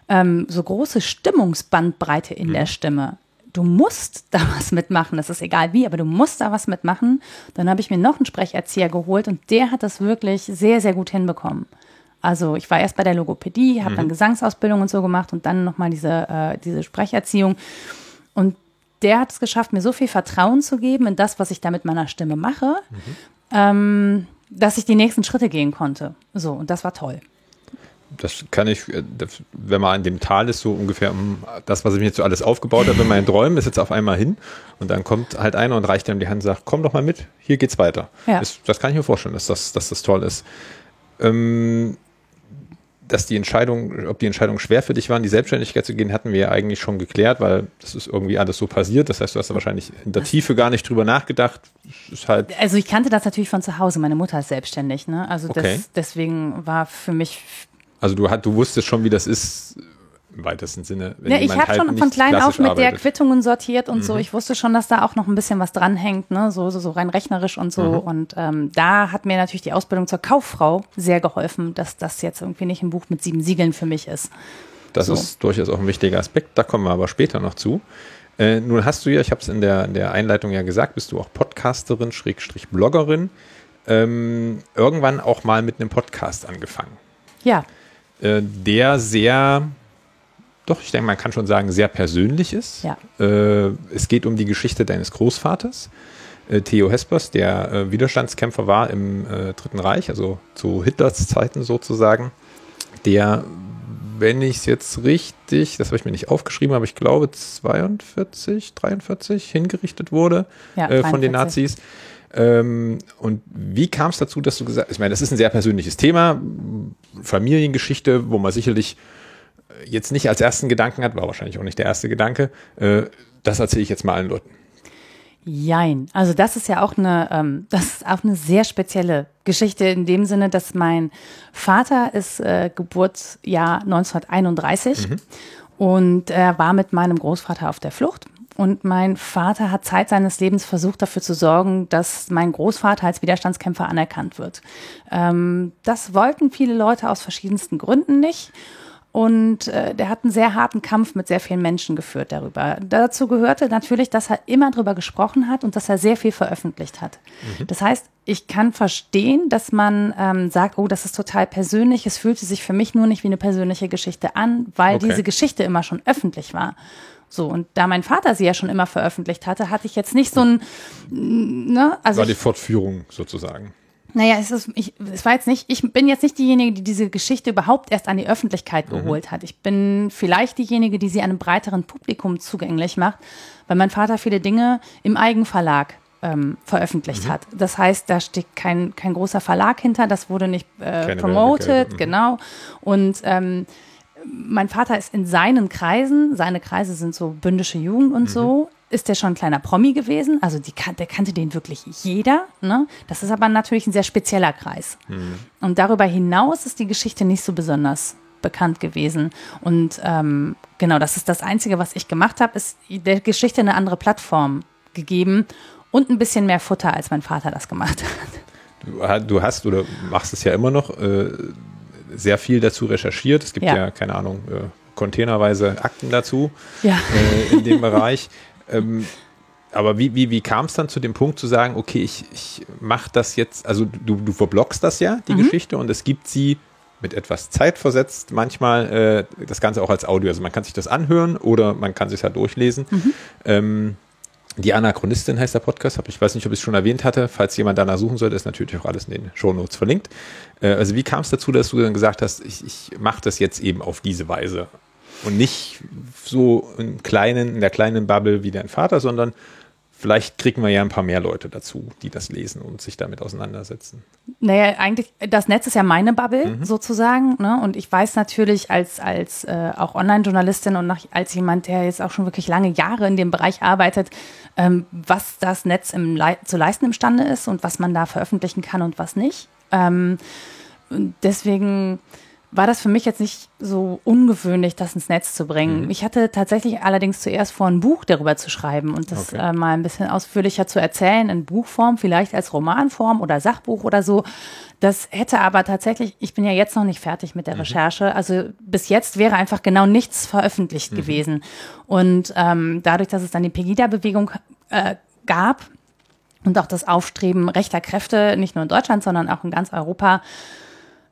ähm, so große Stimmungsbandbreite in mhm. der Stimme. Du musst da [LAUGHS] was mitmachen. Das ist egal wie, aber du musst da was mitmachen. Dann habe ich mir noch einen Sprecherzieher geholt und der hat das wirklich sehr, sehr gut hinbekommen. Also ich war erst bei der Logopädie, habe mhm. dann Gesangsausbildung und so gemacht und dann nochmal diese, äh, diese Sprecherziehung. Und der hat es geschafft, mir so viel Vertrauen zu geben in das, was ich da mit meiner Stimme mache, mhm. ähm, dass ich die nächsten Schritte gehen konnte. So, und das war toll das kann ich, äh, wenn man in dem Tal ist, so ungefähr um das, was ich mir jetzt so alles aufgebaut habe in meinen Träumen, ist jetzt auf einmal hin und dann kommt halt einer und reicht einem die Hand und sagt, komm doch mal mit, hier geht's weiter. Ja. Das, das kann ich mir vorstellen, dass das, dass das toll ist. Ähm, dass die Entscheidung, ob die Entscheidung schwer für dich war, in die Selbstständigkeit zu gehen, hatten wir ja eigentlich schon geklärt, weil das ist irgendwie alles so passiert. Das heißt, du hast da wahrscheinlich in der Tiefe gar nicht drüber nachgedacht. Halt also ich kannte das natürlich von zu Hause. Meine Mutter ist selbstständig, ne? Also okay. das, deswegen war für mich also du, du wusstest schon, wie das ist im weitesten Sinne. ja, ich habe halt schon von klein auf mit arbeitet. der Quittungen sortiert und mhm. so. Ich wusste schon, dass da auch noch ein bisschen was dranhängt, ne? so, so, so rein rechnerisch und so. Mhm. Und ähm, da hat mir natürlich die Ausbildung zur Kauffrau sehr geholfen, dass das jetzt irgendwie nicht ein Buch mit sieben Siegeln für mich ist. Das so. ist durchaus auch ein wichtiger Aspekt. Da kommen wir aber später noch zu. Äh, nun hast du ja, ich habe es in der, in der Einleitung ja gesagt, bist du auch Podcasterin, Schrägstrich Bloggerin. Ähm, irgendwann auch mal mit einem Podcast angefangen. Ja. Äh, der sehr, doch, ich denke, man kann schon sagen, sehr persönlich ist. Ja. Äh, es geht um die Geschichte deines Großvaters, äh, Theo Hespers, der äh, Widerstandskämpfer war im Dritten Reich, also zu Hitlers Zeiten sozusagen, der wenn ich es jetzt richtig, das habe ich mir nicht aufgeschrieben, aber ich glaube 42, 43 hingerichtet wurde ja, äh, von den Nazis. Ähm, und wie kam es dazu, dass du gesagt hast, ich meine, das ist ein sehr persönliches Thema, Familiengeschichte, wo man sicherlich äh, jetzt nicht als ersten Gedanken hat, war wahrscheinlich auch nicht der erste Gedanke, äh, das erzähle ich jetzt mal allen Leuten. Jein. Also das ist ja auch eine, ähm, das ist auch eine sehr spezielle Geschichte in dem Sinne, dass mein Vater ist äh, Geburtsjahr 1931 mhm. und er war mit meinem Großvater auf der Flucht und mein Vater hat Zeit seines Lebens versucht, dafür zu sorgen, dass mein Großvater als Widerstandskämpfer anerkannt wird. Ähm, das wollten viele Leute aus verschiedensten Gründen nicht. Und äh, der hat einen sehr harten Kampf mit sehr vielen Menschen geführt darüber. Dazu gehörte natürlich, dass er immer darüber gesprochen hat und dass er sehr viel veröffentlicht hat. Mhm. Das heißt, ich kann verstehen, dass man ähm, sagt, oh, das ist total persönlich. Es fühlte sich für mich nur nicht wie eine persönliche Geschichte an, weil okay. diese Geschichte immer schon öffentlich war. So, und da mein Vater sie ja schon immer veröffentlicht hatte, hatte ich jetzt nicht so ein, ne, also. War die Fortführung sozusagen. Naja, es ist, ich, es war jetzt nicht, ich bin jetzt nicht diejenige, die diese Geschichte überhaupt erst an die Öffentlichkeit mhm. geholt mhm. hat. Ich bin vielleicht diejenige, die sie einem breiteren Publikum zugänglich macht, weil mein Vater viele Dinge im Eigenverlag ähm, veröffentlicht mhm. hat. Das heißt, da steht kein, kein großer Verlag hinter, das wurde nicht äh, promoted, mhm. genau. Und ähm, mein Vater ist in seinen Kreisen, seine Kreise sind so bündische Jugend und mhm. so, ist der schon ein kleiner Promi gewesen. Also die, der kannte den wirklich jeder. Ne? Das ist aber natürlich ein sehr spezieller Kreis. Mhm. Und darüber hinaus ist die Geschichte nicht so besonders bekannt gewesen. Und ähm, genau, das ist das Einzige, was ich gemacht habe, ist der Geschichte eine andere Plattform gegeben und ein bisschen mehr Futter, als mein Vater das gemacht hat. Du hast oder machst es ja immer noch. Äh sehr viel dazu recherchiert. Es gibt ja, ja keine Ahnung, äh, containerweise Akten dazu ja. äh, in dem Bereich. Ähm, aber wie, wie, wie kam es dann zu dem Punkt zu sagen, okay, ich, ich mache das jetzt, also du, du verblockst das ja, die mhm. Geschichte, und es gibt sie mit etwas Zeit versetzt, manchmal äh, das Ganze auch als Audio. Also man kann sich das anhören oder man kann sich halt durchlesen. Mhm. Ähm, die Anachronistin heißt der Podcast, ich weiß nicht, ob ich es schon erwähnt hatte. Falls jemand danach suchen sollte, ist natürlich auch alles in den Shownotes verlinkt. Äh, also wie kam es dazu, dass du dann gesagt hast, ich, ich mache das jetzt eben auf diese Weise und nicht so in kleinen, in der kleinen Bubble wie dein Vater, sondern Vielleicht kriegen wir ja ein paar mehr Leute dazu, die das lesen und sich damit auseinandersetzen. Naja, eigentlich, das Netz ist ja meine Bubble mhm. sozusagen. Ne? Und ich weiß natürlich als, als äh, auch Online-Journalistin und noch als jemand, der jetzt auch schon wirklich lange Jahre in dem Bereich arbeitet, ähm, was das Netz im Le zu leisten imstande ist und was man da veröffentlichen kann und was nicht. Ähm, deswegen war das für mich jetzt nicht so ungewöhnlich, das ins Netz zu bringen. Mhm. Ich hatte tatsächlich allerdings zuerst vor, ein Buch darüber zu schreiben und das okay. äh, mal ein bisschen ausführlicher zu erzählen, in Buchform, vielleicht als Romanform oder Sachbuch oder so. Das hätte aber tatsächlich, ich bin ja jetzt noch nicht fertig mit der mhm. Recherche, also bis jetzt wäre einfach genau nichts veröffentlicht mhm. gewesen. Und ähm, dadurch, dass es dann die Pegida-Bewegung äh, gab und auch das Aufstreben rechter Kräfte, nicht nur in Deutschland, sondern auch in ganz Europa,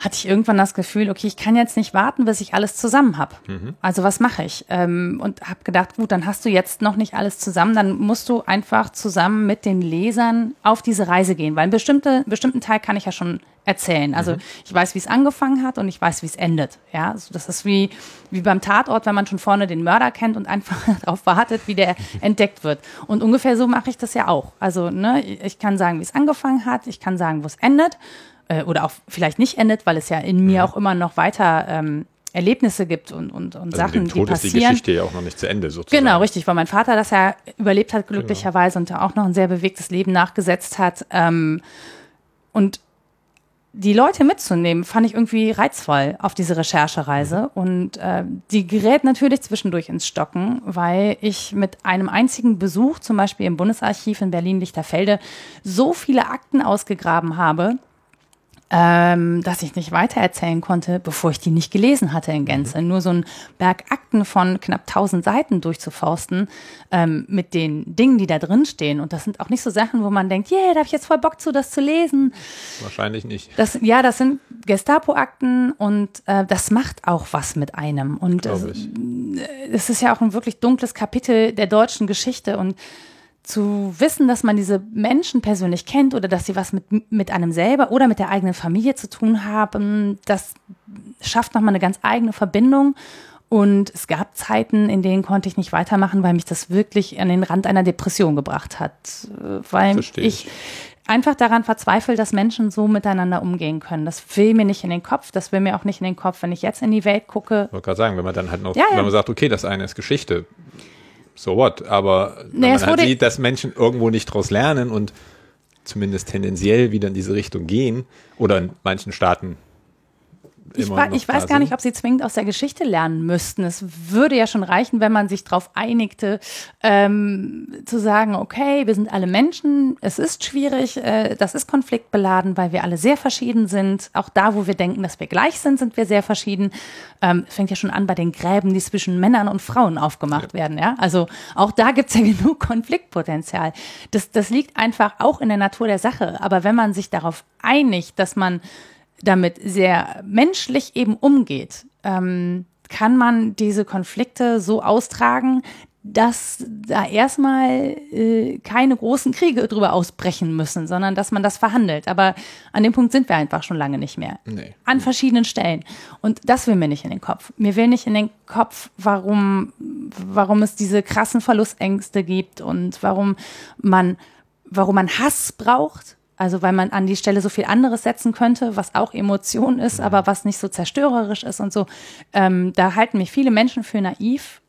hatte ich irgendwann das Gefühl, okay, ich kann jetzt nicht warten, bis ich alles zusammen habe. Mhm. Also was mache ich? Ähm, und habe gedacht, gut, dann hast du jetzt noch nicht alles zusammen, dann musst du einfach zusammen mit den Lesern auf diese Reise gehen, weil einen bestimmte, bestimmten Teil kann ich ja schon erzählen. Also mhm. ich weiß, wie es angefangen hat und ich weiß, wie es endet. Ja, also das ist wie, wie beim Tatort, wenn man schon vorne den Mörder kennt und einfach [LAUGHS] darauf wartet, wie der [LAUGHS] entdeckt wird. Und ungefähr so mache ich das ja auch. Also ne, ich kann sagen, wie es angefangen hat, ich kann sagen, wo es endet äh, oder auch vielleicht nicht endet, weil es ja in mir ja. auch immer noch weiter ähm, Erlebnisse gibt und, und, und also Sachen, die passieren. ist die Geschichte ja auch noch nicht zu Ende sozusagen. Genau, richtig, weil mein Vater das ja überlebt hat glücklicherweise genau. und auch noch ein sehr bewegtes Leben nachgesetzt hat. Ähm, und die Leute mitzunehmen, fand ich irgendwie reizvoll auf diese Recherchereise. Mhm. Und äh, die gerät natürlich zwischendurch ins Stocken, weil ich mit einem einzigen Besuch, zum Beispiel im Bundesarchiv in Berlin-Lichterfelde, so viele Akten ausgegraben habe, ähm, dass ich nicht weitererzählen konnte, bevor ich die nicht gelesen hatte in Gänze. Mhm. Nur so ein Berg Akten von knapp 1000 Seiten durchzuforsten ähm, mit den Dingen, die da drin stehen. Und das sind auch nicht so Sachen, wo man denkt, yeah, da habe ich jetzt voll Bock zu, das zu lesen. Wahrscheinlich nicht. Das, ja, das sind Gestapo-Akten und äh, das macht auch was mit einem. Und es ist ja auch ein wirklich dunkles Kapitel der deutschen Geschichte und zu wissen, dass man diese Menschen persönlich kennt oder dass sie was mit, mit einem selber oder mit der eigenen Familie zu tun haben, das schafft nochmal eine ganz eigene Verbindung. Und es gab Zeiten, in denen konnte ich nicht weitermachen, weil mich das wirklich an den Rand einer Depression gebracht hat. Weil Verstehe. ich einfach daran verzweifle, dass Menschen so miteinander umgehen können. Das will mir nicht in den Kopf, das will mir auch nicht in den Kopf, wenn ich jetzt in die Welt gucke. Ich wollte gerade sagen, wenn man dann halt noch, ja, ja. wenn man sagt, okay, das eine ist Geschichte, so what, aber wenn naja, man halt sieht, dass Menschen irgendwo nicht daraus lernen und zumindest tendenziell wieder in diese Richtung gehen oder in manchen Staaten ich, ich weiß gar nicht, ob sie zwingend aus der Geschichte lernen müssten. Es würde ja schon reichen, wenn man sich darauf einigte, ähm, zu sagen, okay, wir sind alle Menschen, es ist schwierig, äh, das ist konfliktbeladen, weil wir alle sehr verschieden sind. Auch da, wo wir denken, dass wir gleich sind, sind wir sehr verschieden. Ähm, fängt ja schon an bei den Gräben, die zwischen Männern und Frauen aufgemacht ja. werden. Ja? Also auch da gibt es ja [LAUGHS] genug Konfliktpotenzial. Das, das liegt einfach auch in der Natur der Sache. Aber wenn man sich darauf einigt, dass man damit sehr menschlich eben umgeht, ähm, kann man diese Konflikte so austragen, dass da erstmal äh, keine großen Kriege drüber ausbrechen müssen, sondern dass man das verhandelt. Aber an dem Punkt sind wir einfach schon lange nicht mehr. Nee. An verschiedenen Stellen. Und das will mir nicht in den Kopf. Mir will nicht in den Kopf, warum, warum es diese krassen Verlustängste gibt und warum man, warum man Hass braucht also weil man an die Stelle so viel anderes setzen könnte, was auch Emotion ist, aber was nicht so zerstörerisch ist und so. Ähm, da halten mich viele Menschen für naiv.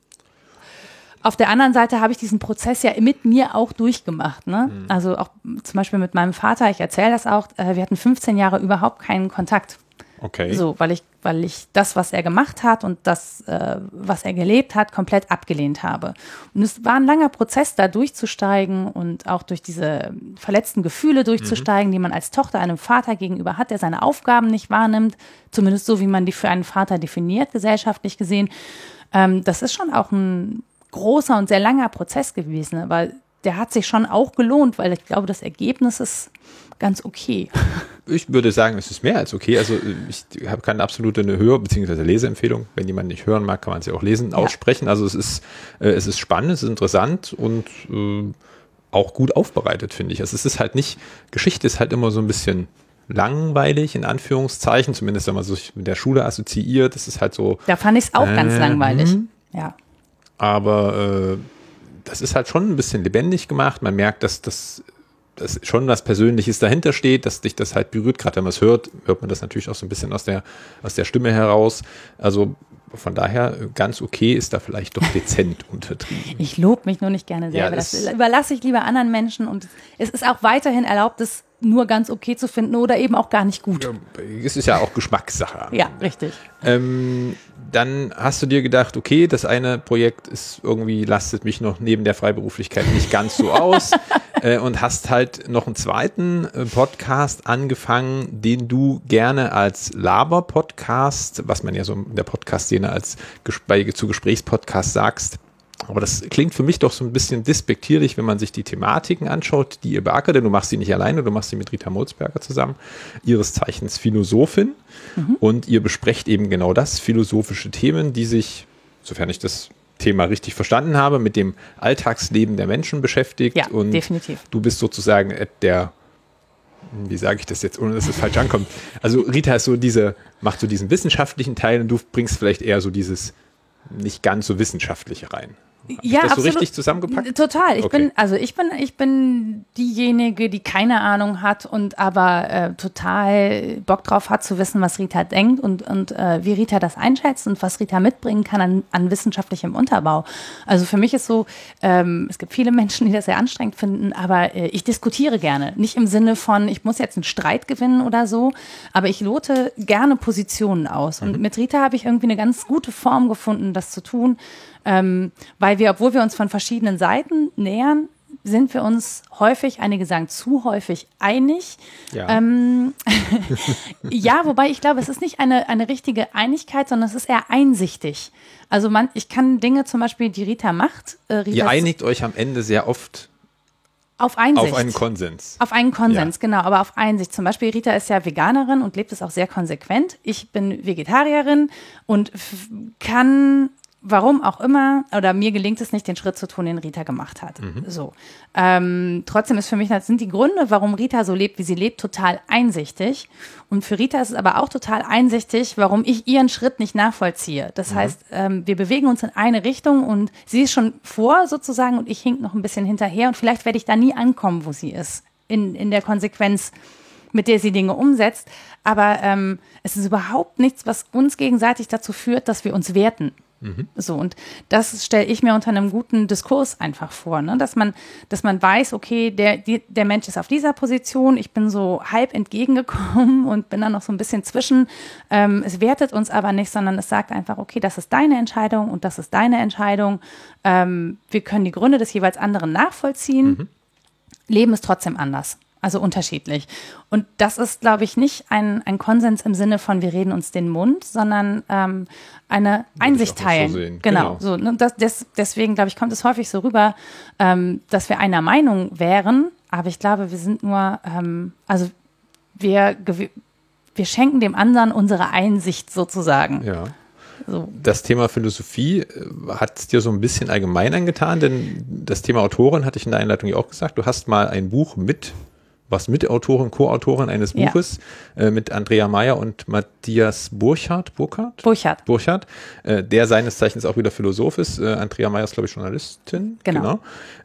Auf der anderen Seite habe ich diesen Prozess ja mit mir auch durchgemacht. Ne? Mhm. Also auch zum Beispiel mit meinem Vater, ich erzähle das auch, äh, wir hatten 15 Jahre überhaupt keinen Kontakt. Okay. So, weil ich, weil ich das, was er gemacht hat und das, äh, was er gelebt hat, komplett abgelehnt habe. Und es war ein langer Prozess, da durchzusteigen und auch durch diese verletzten Gefühle durchzusteigen, mhm. die man als Tochter einem Vater gegenüber hat, der seine Aufgaben nicht wahrnimmt, zumindest so, wie man die für einen Vater definiert, gesellschaftlich gesehen. Ähm, das ist schon auch ein großer und sehr langer Prozess gewesen, aber der hat sich schon auch gelohnt, weil ich glaube, das Ergebnis ist ganz okay. [LAUGHS] Ich würde sagen, es ist mehr als okay. Also ich habe keine absolute eine Hör- bzw. Leseempfehlung. Wenn jemand nicht hören mag, kann man sie auch lesen, ja. aussprechen. Also es ist, äh, es ist spannend, es ist interessant und äh, auch gut aufbereitet, finde ich. Also es ist halt nicht, Geschichte ist halt immer so ein bisschen langweilig, in Anführungszeichen, zumindest wenn man sich mit der Schule assoziiert. Das ist halt so. Da fand ich es auch äh, ganz langweilig. Ja. Aber äh, das ist halt schon ein bisschen lebendig gemacht. Man merkt, dass das dass schon was Persönliches dahinter steht, dass dich das halt berührt. Gerade wenn man es hört, hört man das natürlich auch so ein bisschen aus der, aus der Stimme heraus. Also von daher ganz okay ist da vielleicht doch [LAUGHS] dezent untertrieben. Ich lobe mich nur nicht gerne selber. Ja, das, das überlasse ich lieber anderen Menschen und es ist auch weiterhin erlaubt, es nur ganz okay zu finden oder eben auch gar nicht gut. Ja, es ist ja auch Geschmackssache. Ja, richtig. Ähm, dann hast du dir gedacht, okay, das eine Projekt ist irgendwie, lastet mich noch neben der Freiberuflichkeit nicht ganz so aus [LAUGHS] äh, und hast halt noch einen zweiten äh, Podcast angefangen, den du gerne als Laber-Podcast, was man ja so in der Podcast-Szene als bei, zu Gesprächspodcast sagst, aber das klingt für mich doch so ein bisschen despektierlich, wenn man sich die Thematiken anschaut, die ihr beackert, denn du machst sie nicht alleine, du machst sie mit Rita Molzberger zusammen, ihres Zeichens Philosophin. Mhm. Und ihr besprecht eben genau das, philosophische Themen, die sich, sofern ich das Thema richtig verstanden habe, mit dem Alltagsleben der Menschen beschäftigt. Ja, und definitiv. Du bist sozusagen der, wie sage ich das jetzt, ohne dass es falsch ankommt. Also Rita ist so diese, macht so diesen wissenschaftlichen Teil und du bringst vielleicht eher so dieses nicht ganz so wissenschaftliche rein. Ja, das absolut. so richtig zusammengepackt? Total. Ich okay. bin, also ich bin, ich bin diejenige, die keine Ahnung hat und aber äh, total Bock drauf hat zu wissen, was Rita denkt und, und äh, wie Rita das einschätzt und was Rita mitbringen kann an, an wissenschaftlichem Unterbau. Also für mich ist so, ähm, es gibt viele Menschen, die das sehr anstrengend finden, aber äh, ich diskutiere gerne. Nicht im Sinne von, ich muss jetzt einen Streit gewinnen oder so, aber ich lote gerne Positionen aus. Und mhm. mit Rita habe ich irgendwie eine ganz gute Form gefunden, das zu tun ähm, weil wir, obwohl wir uns von verschiedenen Seiten nähern, sind wir uns häufig, einige sagen zu häufig, einig. Ja, ähm, [LAUGHS] ja wobei ich glaube, es ist nicht eine, eine richtige Einigkeit, sondern es ist eher einsichtig. Also man, ich kann Dinge zum Beispiel, die Rita macht. Äh, Rita Ihr einigt euch am Ende sehr oft auf Einsicht. Auf einen Konsens. Auf einen Konsens, ja. genau, aber auf Einsicht. Zum Beispiel, Rita ist ja Veganerin und lebt es auch sehr konsequent. Ich bin Vegetarierin und kann warum auch immer, oder mir gelingt es nicht, den Schritt zu tun, den Rita gemacht hat. Mhm. So. Ähm, trotzdem ist für mich, das sind die Gründe, warum Rita so lebt, wie sie lebt, total einsichtig. Und für Rita ist es aber auch total einsichtig, warum ich ihren Schritt nicht nachvollziehe. Das mhm. heißt, ähm, wir bewegen uns in eine Richtung und sie ist schon vor sozusagen und ich hink noch ein bisschen hinterher und vielleicht werde ich da nie ankommen, wo sie ist. In, in der Konsequenz mit der sie Dinge umsetzt. Aber ähm, es ist überhaupt nichts, was uns gegenseitig dazu führt, dass wir uns werten. Mhm. So, und das stelle ich mir unter einem guten Diskurs einfach vor, ne? dass, man, dass man weiß, okay, der, die, der Mensch ist auf dieser Position, ich bin so halb entgegengekommen [LAUGHS] und bin dann noch so ein bisschen zwischen. Ähm, es wertet uns aber nicht, sondern es sagt einfach, okay, das ist deine Entscheidung und das ist deine Entscheidung. Ähm, wir können die Gründe des jeweils anderen nachvollziehen. Mhm. Leben ist trotzdem anders. Also unterschiedlich. Und das ist, glaube ich, nicht ein, ein Konsens im Sinne von, wir reden uns den Mund, sondern ähm, eine Einsicht teilen. So genau, genau, so. Ne, das, des, deswegen, glaube ich, kommt es häufig so rüber, ähm, dass wir einer Meinung wären, aber ich glaube, wir sind nur, ähm, also wir, wir schenken dem anderen unsere Einsicht sozusagen. Ja. So. Das Thema Philosophie äh, hat es dir so ein bisschen allgemein angetan, denn das Thema Autorin hatte ich in der Einleitung ja auch gesagt. Du hast mal ein Buch mit was Mitautorin, Co-Autorin eines Buches ja. äh, mit Andrea Meyer und Matthias Burchardt. Burchardt? Burchardt. Burchardt, äh, der seines Zeichens auch wieder Philosoph ist. Äh, Andrea Meyer ist, glaube ich, Journalistin. Genau.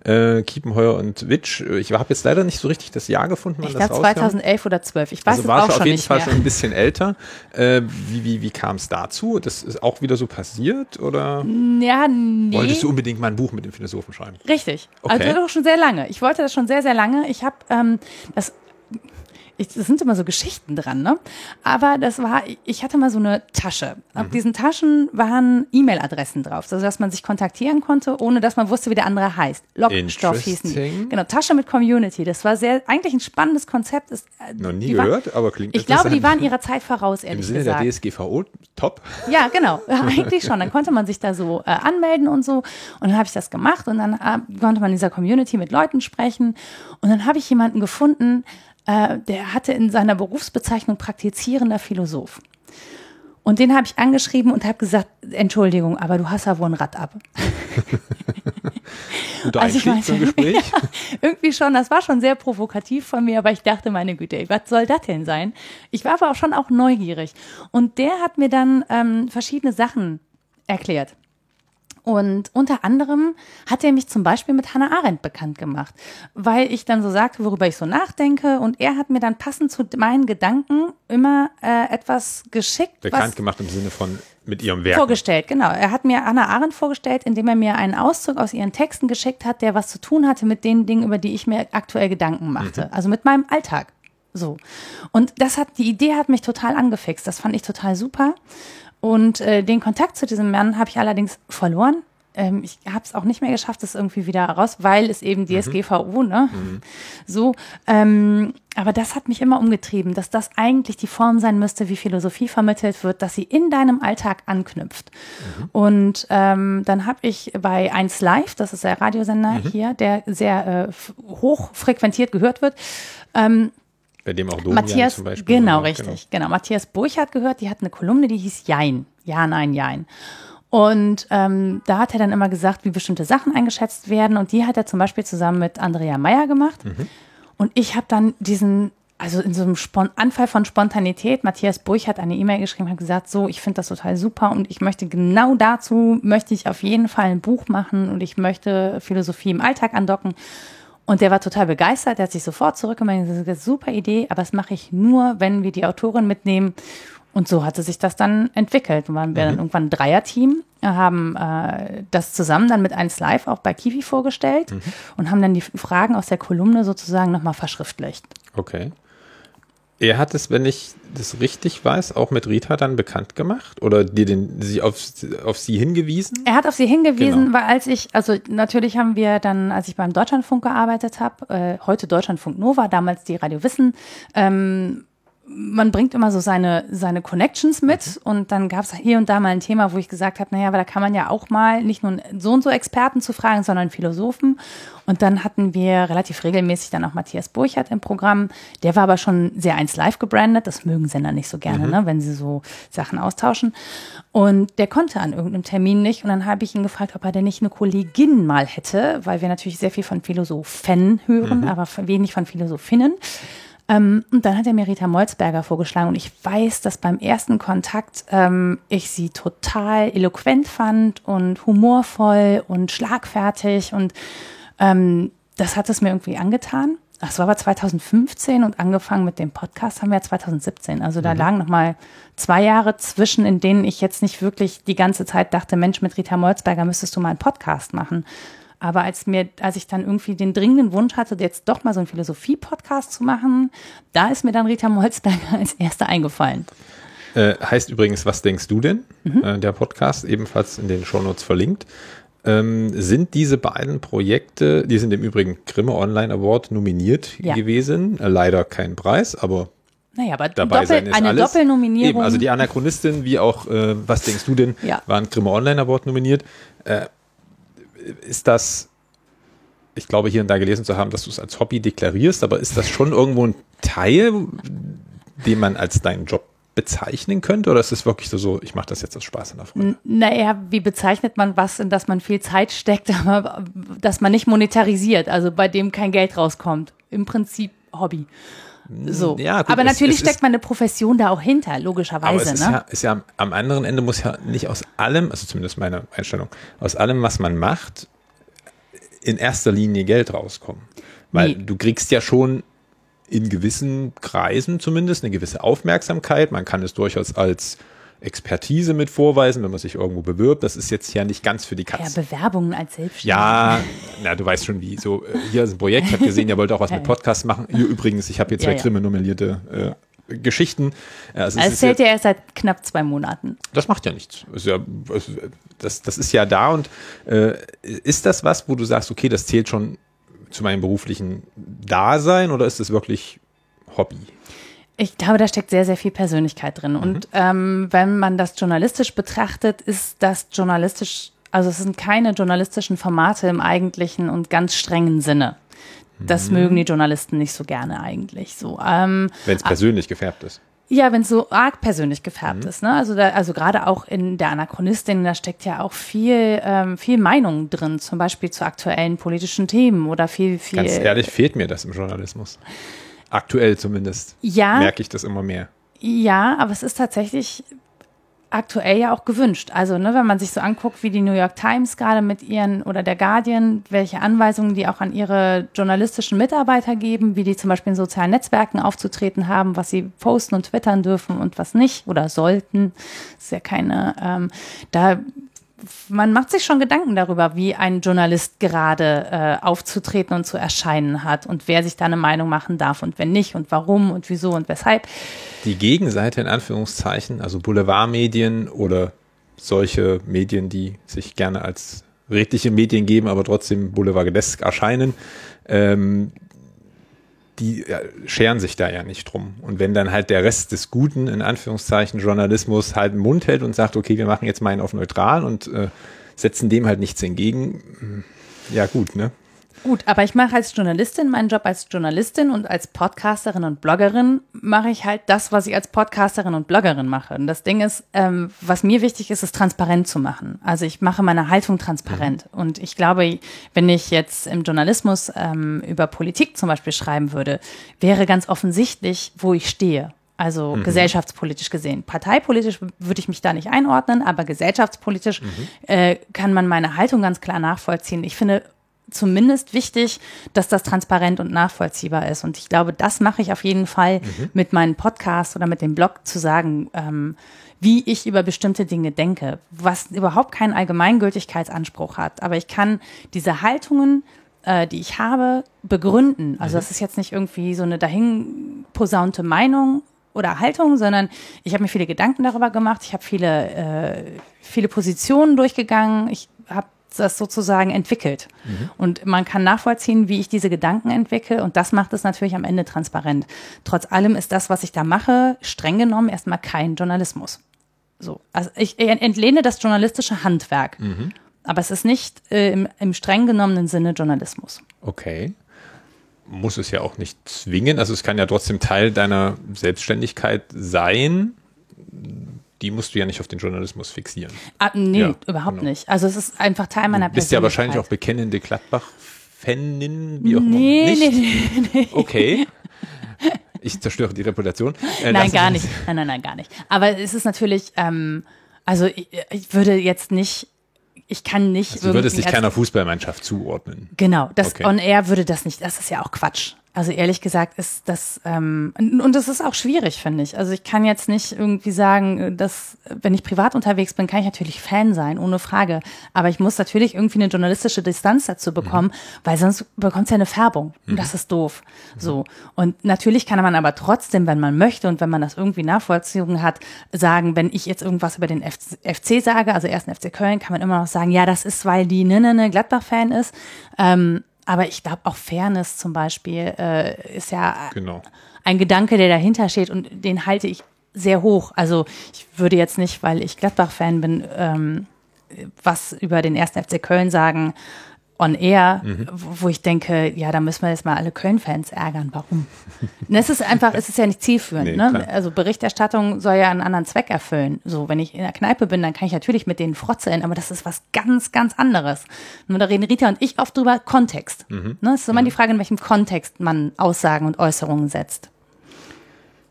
genau. Äh, Kiepenheuer und Witsch. Ich habe jetzt leider nicht so richtig das Jahr gefunden. Ich glaube 2011 oder 12. Ich weiß also es war auch schon auf jeden Fall mehr. schon ein bisschen älter. Äh, wie wie, wie kam es dazu? Das ist auch wieder so passiert? Oder ja, nee. wolltest du unbedingt mal ein Buch mit den Philosophen schreiben? Richtig. Okay. Also schon sehr lange. Ich wollte das schon sehr, sehr lange. Ich habe ähm, das ich, das sind immer so Geschichten dran, ne? Aber das war, ich hatte mal so eine Tasche. Auf mhm. diesen Taschen waren E-Mail-Adressen drauf, so dass man sich kontaktieren konnte, ohne dass man wusste, wie der andere heißt. Lockstoff hießen die. Genau, Tasche mit Community. Das war sehr, eigentlich ein spannendes Konzept. Ist, äh, Noch nie gehört, war, aber klingt Ich glaube, die waren ihrer Zeit voraus, ehrlich Im Sinne gesagt. der DSGVO, top. Ja, genau. [LAUGHS] eigentlich schon. Dann konnte man sich da so äh, anmelden und so. Und dann habe ich das gemacht und dann äh, konnte man in dieser Community mit Leuten sprechen. Und dann habe ich jemanden gefunden, äh, der hatte in seiner Berufsbezeichnung praktizierender Philosoph. Und den habe ich angeschrieben und habe gesagt, Entschuldigung, aber du hast ja wohl ein Rad ab. [LAUGHS] Guter also ich meine, zum Gespräch? [LAUGHS] Ja, irgendwie schon, das war schon sehr provokativ von mir, aber ich dachte, meine Güte, was soll das denn sein? Ich war aber auch schon auch neugierig. Und der hat mir dann ähm, verschiedene Sachen erklärt. Und unter anderem hat er mich zum Beispiel mit Hannah Arendt bekannt gemacht, weil ich dann so sagte, worüber ich so nachdenke. Und er hat mir dann passend zu meinen Gedanken immer äh, etwas geschickt. Bekannt gemacht im Sinne von mit ihrem Werk. Vorgestellt, genau. Er hat mir Hannah Arendt vorgestellt, indem er mir einen Auszug aus ihren Texten geschickt hat, der was zu tun hatte mit den Dingen, über die ich mir aktuell Gedanken machte. Mhm. Also mit meinem Alltag. So. Und das hat, die Idee hat mich total angefixt. Das fand ich total super. Und äh, den Kontakt zu diesem Mann habe ich allerdings verloren. Ähm, ich habe es auch nicht mehr geschafft, das irgendwie wieder raus, weil es eben DSGVO, mhm. ne? Mhm. So. Ähm, aber das hat mich immer umgetrieben, dass das eigentlich die Form sein müsste, wie Philosophie vermittelt wird, dass sie in deinem Alltag anknüpft. Mhm. Und ähm, dann habe ich bei 1 Live, das ist der Radiosender mhm. hier, der sehr äh, hoch frequentiert gehört wird, ähm, bei dem auch Domian Matthias, zum Beispiel. Genau, war, richtig. Genau. genau. Matthias Burchardt gehört, die hat eine Kolumne, die hieß Jein. Ja, nein, Jein. Und ähm, da hat er dann immer gesagt, wie bestimmte Sachen eingeschätzt werden. Und die hat er zum Beispiel zusammen mit Andrea Meyer gemacht. Mhm. Und ich habe dann diesen, also in so einem Spon Anfall von Spontanität, Matthias Burch hat eine E-Mail geschrieben, hat gesagt, so, ich finde das total super und ich möchte genau dazu, möchte ich auf jeden Fall ein Buch machen und ich möchte Philosophie im Alltag andocken. Und der war total begeistert, der hat sich sofort zurückgemeldet, das ist eine super Idee, aber das mache ich nur, wenn wir die Autorin mitnehmen. Und so hatte sich das dann entwickelt. Und waren wir mhm. dann irgendwann ein Dreierteam, haben äh, das zusammen dann mit 1 Live auch bei Kiwi vorgestellt mhm. und haben dann die Fragen aus der Kolumne sozusagen nochmal verschriftlicht. Okay. Er hat es, wenn ich das richtig weiß, auch mit Rita dann bekannt gemacht oder dir den, sie auf, auf sie hingewiesen? Er hat auf sie hingewiesen, genau. weil als ich, also natürlich haben wir dann, als ich beim Deutschlandfunk gearbeitet habe, äh, heute Deutschlandfunk Nova, damals die Radio Wissen, ähm, man bringt immer so seine, seine Connections mit mhm. und dann gab es hier und da mal ein Thema, wo ich gesagt habe, naja, aber da kann man ja auch mal nicht nur so und so Experten zu fragen, sondern Philosophen. Und dann hatten wir relativ regelmäßig dann auch Matthias Burchardt im Programm. Der war aber schon sehr eins live gebrandet. Das mögen Sender nicht so gerne, mhm. ne, wenn sie so Sachen austauschen. Und der konnte an irgendeinem Termin nicht. Und dann habe ich ihn gefragt, ob er denn nicht eine Kollegin mal hätte, weil wir natürlich sehr viel von Philosophen hören, mhm. aber wenig von Philosophinnen. Ähm, und dann hat er mir Rita Molzberger vorgeschlagen und ich weiß, dass beim ersten Kontakt ähm, ich sie total eloquent fand und humorvoll und schlagfertig und ähm, das hat es mir irgendwie angetan. Das war aber 2015 und angefangen mit dem Podcast haben wir 2017. Also da mhm. lagen noch mal zwei Jahre zwischen, in denen ich jetzt nicht wirklich die ganze Zeit dachte, Mensch, mit Rita Molzberger müsstest du mal einen Podcast machen. Aber als mir, als ich dann irgendwie den dringenden Wunsch hatte, jetzt doch mal so einen Philosophie-Podcast zu machen, da ist mir dann Rita Molzberger [LAUGHS] als erste eingefallen. Äh, heißt übrigens, was denkst du denn? Mhm. Äh, der Podcast, ebenfalls in den Shownotes verlinkt. Ähm, sind diese beiden Projekte, die sind im Übrigen Grimme Online Award nominiert ja. gewesen. Äh, leider kein Preis, aber naja, aber dabei Doppel, sein ist eine alles. Doppelnominierung. Eben, also die Anachronistin wie auch äh, Was denkst du denn, ja. waren Grimme Online Award nominiert. Äh, ist das, ich glaube hier und da gelesen zu haben, dass du es als Hobby deklarierst, aber ist das schon irgendwo ein Teil, den man als deinen Job bezeichnen könnte? Oder ist es wirklich so, ich mache das jetzt aus Spaß und der Freude? Naja, wie bezeichnet man was, in das man viel Zeit steckt, [LAUGHS] aber das man nicht monetarisiert, also bei dem kein Geld rauskommt? Im Prinzip Hobby. So. Ja, gut, aber es, natürlich es steckt man eine Profession da auch hinter, logischerweise. Aber es ist, ne? ja, ist ja am anderen Ende muss ja nicht aus allem, also zumindest meine Einstellung, aus allem, was man macht, in erster Linie Geld rauskommen. Weil nee. du kriegst ja schon in gewissen Kreisen zumindest eine gewisse Aufmerksamkeit. Man kann es durchaus als Expertise mit vorweisen, wenn man sich irgendwo bewirbt. Das ist jetzt ja nicht ganz für die Katze. Ja, Bewerbungen als Selbstständiger. Ja, na, du weißt schon wie. So, äh, hier ist ein Projekt, ich habe gesehen, ihr wollt auch was mit Podcast machen. Hier übrigens, ich habe hier zwei ja, ja. kriminalisierte äh, Geschichten. Also, also es zählt ja, ja erst seit knapp zwei Monaten. Das macht ja nichts. Ist ja, das, das ist ja da und äh, ist das was, wo du sagst, okay, das zählt schon zu meinem beruflichen Dasein oder ist es wirklich Hobby? Ich glaube, da steckt sehr, sehr viel Persönlichkeit drin. Mhm. Und ähm, wenn man das journalistisch betrachtet, ist das journalistisch, also es sind keine journalistischen Formate im eigentlichen und ganz strengen Sinne. Das mhm. mögen die Journalisten nicht so gerne eigentlich. So, ähm, wenn es persönlich gefärbt ist. Ja, wenn es so arg persönlich gefärbt mhm. ist. Ne? Also, da, also gerade auch in der Anachronistin, da steckt ja auch viel, ähm, viel Meinung drin, zum Beispiel zu aktuellen politischen Themen oder viel, viel. Ganz ehrlich, fehlt mir das im Journalismus. Aktuell zumindest. Ja. Merke ich das immer mehr. Ja, aber es ist tatsächlich aktuell ja auch gewünscht. Also, ne, wenn man sich so anguckt, wie die New York Times gerade mit ihren oder der Guardian, welche Anweisungen die auch an ihre journalistischen Mitarbeiter geben, wie die zum Beispiel in sozialen Netzwerken aufzutreten haben, was sie posten und twittern dürfen und was nicht oder sollten. Das ist ja keine, ähm, da man macht sich schon Gedanken darüber, wie ein Journalist gerade äh, aufzutreten und zu erscheinen hat und wer sich da eine Meinung machen darf und wenn nicht und warum und wieso und weshalb. Die Gegenseite in Anführungszeichen, also Boulevardmedien oder solche Medien, die sich gerne als redliche Medien geben, aber trotzdem boulevardesk erscheinen, ähm, die scheren sich da ja nicht drum. Und wenn dann halt der Rest des guten, in Anführungszeichen, Journalismus halt den Mund hält und sagt, okay, wir machen jetzt mal einen auf neutral und äh, setzen dem halt nichts entgegen, ja gut, ne? Gut, aber ich mache als Journalistin meinen Job als Journalistin und als Podcasterin und Bloggerin mache ich halt das, was ich als Podcasterin und Bloggerin mache. Und das Ding ist, ähm, was mir wichtig ist, ist transparent zu machen. Also ich mache meine Haltung transparent. Mhm. Und ich glaube, wenn ich jetzt im Journalismus ähm, über Politik zum Beispiel schreiben würde, wäre ganz offensichtlich, wo ich stehe. Also mhm. gesellschaftspolitisch gesehen. Parteipolitisch würde ich mich da nicht einordnen, aber gesellschaftspolitisch mhm. äh, kann man meine Haltung ganz klar nachvollziehen. Ich finde, zumindest wichtig, dass das transparent und nachvollziehbar ist. Und ich glaube, das mache ich auf jeden Fall mhm. mit meinem Podcast oder mit dem Blog zu sagen, ähm, wie ich über bestimmte Dinge denke, was überhaupt keinen Allgemeingültigkeitsanspruch hat. Aber ich kann diese Haltungen, äh, die ich habe, begründen. Also mhm. das ist jetzt nicht irgendwie so eine dahin posaunte Meinung oder Haltung, sondern ich habe mir viele Gedanken darüber gemacht. Ich habe viele, äh, viele Positionen durchgegangen. Ich habe das sozusagen entwickelt. Mhm. Und man kann nachvollziehen, wie ich diese Gedanken entwickle. Und das macht es natürlich am Ende transparent. Trotz allem ist das, was ich da mache, streng genommen erstmal kein Journalismus. So. Also ich entlehne das journalistische Handwerk. Mhm. Aber es ist nicht äh, im, im streng genommenen Sinne Journalismus. Okay muss es ja auch nicht zwingen. Also es kann ja trotzdem Teil deiner Selbstständigkeit sein die musst du ja nicht auf den Journalismus fixieren. Ah, nee, ja, überhaupt genau. nicht. Also es ist einfach Teil meiner Du bist ja wahrscheinlich auch bekennende Gladbach-Fanin, wie auch nee, immer. Nee, nee, nee. Okay. Ich zerstöre die Reputation. Äh, nein, gar nicht. Nein, nein, nein, gar nicht. Aber es ist natürlich, ähm, also ich, ich würde jetzt nicht ich kann nicht. Also du würdest dich keiner Fußballmannschaft zuordnen. Genau, das okay. on air würde das nicht. Das ist ja auch Quatsch. Also ehrlich gesagt ist das, ähm, und das ist auch schwierig, finde ich. Also ich kann jetzt nicht irgendwie sagen, dass, wenn ich privat unterwegs bin, kann ich natürlich Fan sein, ohne Frage. Aber ich muss natürlich irgendwie eine journalistische Distanz dazu bekommen, mhm. weil sonst bekommt es ja eine Färbung. Und mhm. das ist doof. Mhm. So. Und natürlich kann man aber trotzdem, wenn man möchte und wenn man das irgendwie nachvollzogen hat, sagen, wenn ich jetzt irgendwas über den FC sage, also ersten FC Köln, kann man immer noch sagen, ja, das ist, weil die ne, ne, ne Gladbach-Fan ist. Ähm, aber ich glaube, auch Fairness zum Beispiel äh, ist ja genau. ein Gedanke, der dahinter steht und den halte ich sehr hoch. Also ich würde jetzt nicht, weil ich Gladbach-Fan bin, ähm, was über den ersten FC Köln sagen, on air, mhm. wo ich denke, ja, da müssen wir jetzt mal alle Köln-Fans ärgern. Warum? es ist einfach, es ist ja nicht zielführend. Nee, ne? Also Berichterstattung soll ja einen anderen Zweck erfüllen. So, wenn ich in der Kneipe bin, dann kann ich natürlich mit denen frotzeln, aber das ist was ganz, ganz anderes. Nur da reden Rita und ich oft drüber, Kontext. Mhm. Ne? Es ist immer mhm. die Frage, in welchem Kontext man Aussagen und Äußerungen setzt.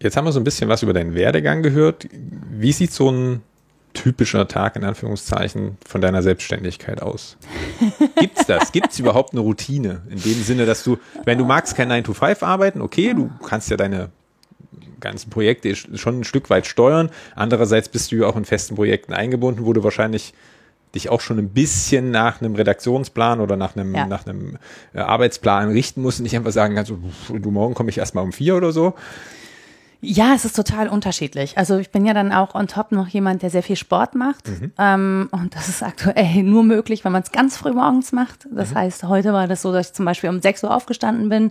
Jetzt haben wir so ein bisschen was über deinen Werdegang gehört. Wie sieht so ein typischer Tag in Anführungszeichen von deiner Selbstständigkeit aus? [LAUGHS] Gibt's das? Gibt's überhaupt eine Routine? In dem Sinne, dass du, wenn du magst kein 9 to 5 arbeiten, okay, du kannst ja deine ganzen Projekte schon ein Stück weit steuern. Andererseits bist du ja auch in festen Projekten eingebunden, wo du wahrscheinlich dich auch schon ein bisschen nach einem Redaktionsplan oder nach einem, ja. nach einem äh, Arbeitsplan richten musst und nicht einfach sagen kannst, du morgen komme ich erstmal um vier oder so. Ja, es ist total unterschiedlich. Also ich bin ja dann auch on top noch jemand, der sehr viel Sport macht. Mhm. Ähm, und das ist aktuell [LAUGHS] nur möglich, wenn man es ganz früh morgens macht. Das mhm. heißt, heute war das so, dass ich zum Beispiel um 6 Uhr aufgestanden bin,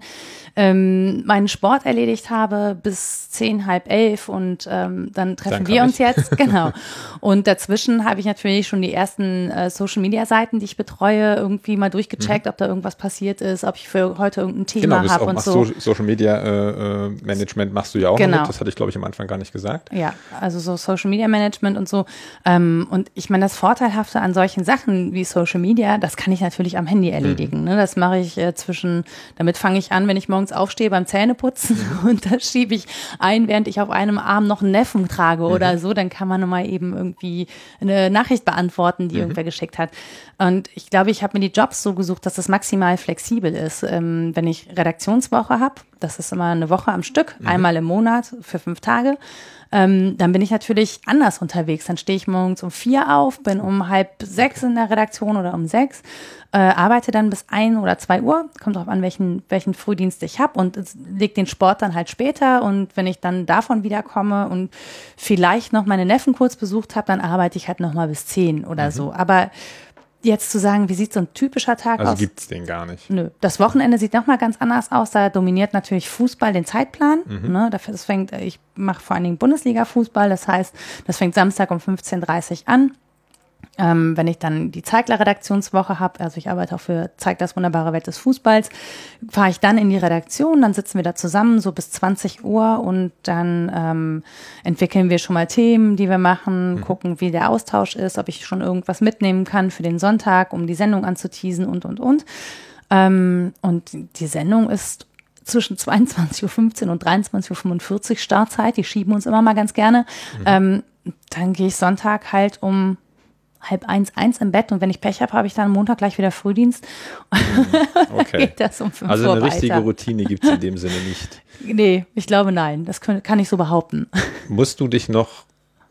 ähm, meinen Sport erledigt habe bis zehn, halb elf und ähm, dann treffen dann wir uns ich. jetzt. [LAUGHS] Genau. Und dazwischen habe ich natürlich schon die ersten äh, Social-Media-Seiten, die ich betreue, irgendwie mal durchgecheckt, mhm. ob da irgendwas passiert ist, ob ich für heute irgendein Thema genau, habe und so. so Social-Media-Management äh, äh, machst du ja auch. Genau Genau. Das hatte ich, glaube ich, am Anfang gar nicht gesagt. Ja, also so Social Media Management und so. Ähm, und ich meine, das Vorteilhafte an solchen Sachen wie Social Media, das kann ich natürlich am Handy erledigen. Ne? Das mache ich äh, zwischen, damit fange ich an, wenn ich morgens aufstehe beim Zähneputzen [LAUGHS] und da schiebe ich ein, während ich auf einem Arm noch einen Neffen trage oder so, dann kann man mal eben irgendwie eine Nachricht beantworten, die irgendwer geschickt hat. Und ich glaube, ich habe mir die Jobs so gesucht, dass das maximal flexibel ist. Ähm, wenn ich Redaktionswoche habe, das ist immer eine Woche am Stück, einmal im Monat für fünf Tage, ähm, dann bin ich natürlich anders unterwegs. Dann stehe ich morgens um vier auf, bin um halb sechs in der Redaktion oder um sechs, äh, arbeite dann bis ein oder zwei Uhr, kommt darauf an, welchen, welchen Frühdienst ich habe und leg den Sport dann halt später. Und wenn ich dann davon wiederkomme und vielleicht noch meine Neffen kurz besucht habe, dann arbeite ich halt noch mal bis zehn oder so. Aber jetzt zu sagen, wie sieht so ein typischer Tag Also aus? gibt es den gar nicht. Nö. Das Wochenende sieht nochmal ganz anders aus. Da dominiert natürlich Fußball den Zeitplan. Ne, dafür, das fängt, ich mache vor allen Dingen Bundesliga-Fußball. Das heißt, das fängt Samstag um 15.30 Uhr an. Ähm, wenn ich dann die Zeigler-Redaktionswoche habe, also ich arbeite auch für Zeiglers wunderbare Welt des Fußballs, fahre ich dann in die Redaktion, dann sitzen wir da zusammen so bis 20 Uhr und dann ähm, entwickeln wir schon mal Themen, die wir machen, gucken, wie der Austausch ist, ob ich schon irgendwas mitnehmen kann für den Sonntag, um die Sendung anzuteasen und, und, und. Ähm, und die Sendung ist zwischen 22.15 Uhr und 23.45 Uhr Startzeit. Die schieben uns immer mal ganz gerne. Ähm, dann gehe ich Sonntag halt um halb eins, eins im Bett und wenn ich Pech habe, habe ich dann Montag gleich wieder Frühdienst. [LAUGHS] Okay. Geht das um Also eine richtige weiter. Routine gibt es in dem Sinne nicht. [LAUGHS] Nee, ich glaube nein. Das kann, kann ich so behaupten. [LAUGHS] Musst du dich noch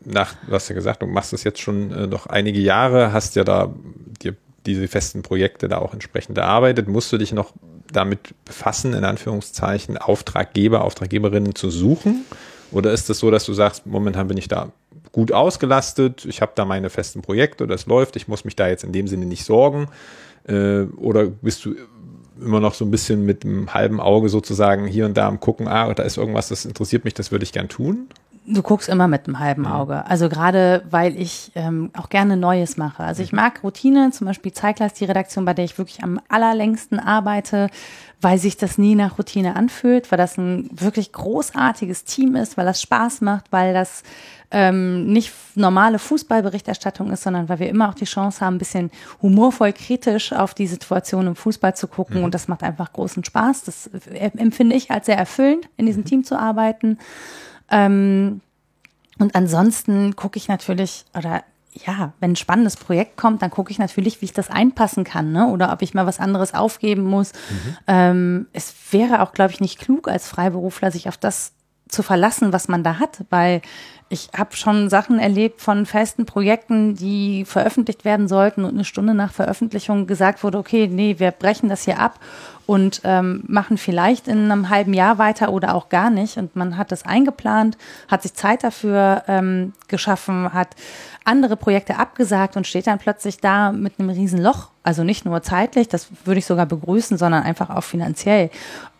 nach, du hast ja gesagt, du machst das jetzt schon äh, noch einige Jahre, hast ja da dir diese festen Projekte da auch entsprechend erarbeitet. Musst du dich noch damit befassen, in Anführungszeichen, Auftraggeber, Auftraggeberinnen zu suchen? Oder ist es so, dass du sagst, momentan bin ich da gut ausgelastet, ich habe da meine festen Projekte, das läuft, ich muss mich da jetzt in dem Sinne nicht sorgen? Äh, oder bist du immer noch so ein bisschen mit einem halben Auge sozusagen hier und da am gucken, ah, da ist irgendwas, das interessiert mich, das würde ich gern tun? Du guckst immer mit einem halben Auge. Also gerade, weil ich ähm, auch gerne Neues mache. Also ich mag Routine, zum Beispiel Zeigler ist die Redaktion, bei der ich wirklich am allerlängsten arbeite, weil sich das nie nach Routine anfühlt, weil das ein wirklich großartiges Team ist, weil das Spaß macht, weil das ähm, nicht normale Fußballberichterstattung ist, sondern weil wir immer auch die Chance haben, ein bisschen humorvoll kritisch auf die Situation im Fußball zu gucken. Und das macht einfach großen Spaß. Das äh, empfinde ich als sehr erfüllend, in diesem Team zu arbeiten. Ähm, und ansonsten gucke ich natürlich, oder ja, wenn ein spannendes Projekt kommt, dann gucke ich natürlich, wie ich das einpassen kann, ne? Oder ob ich mal was anderes aufgeben muss. Ähm, es wäre auch, glaube ich, nicht klug als Freiberufler, sich auf das zu verlassen, was man da hat, weil ich habe schon Sachen erlebt von festen Projekten, die veröffentlicht werden sollten und eine Stunde nach Veröffentlichung gesagt wurde, okay, nee, wir brechen das hier ab und ähm, machen vielleicht in einem halben Jahr weiter oder auch gar nicht. Und man hat das eingeplant, hat sich Zeit dafür ähm, geschaffen, hat andere Projekte abgesagt und steht dann plötzlich da mit einem riesen Loch. Also nicht nur zeitlich, das würde ich sogar begrüßen, sondern einfach auch finanziell.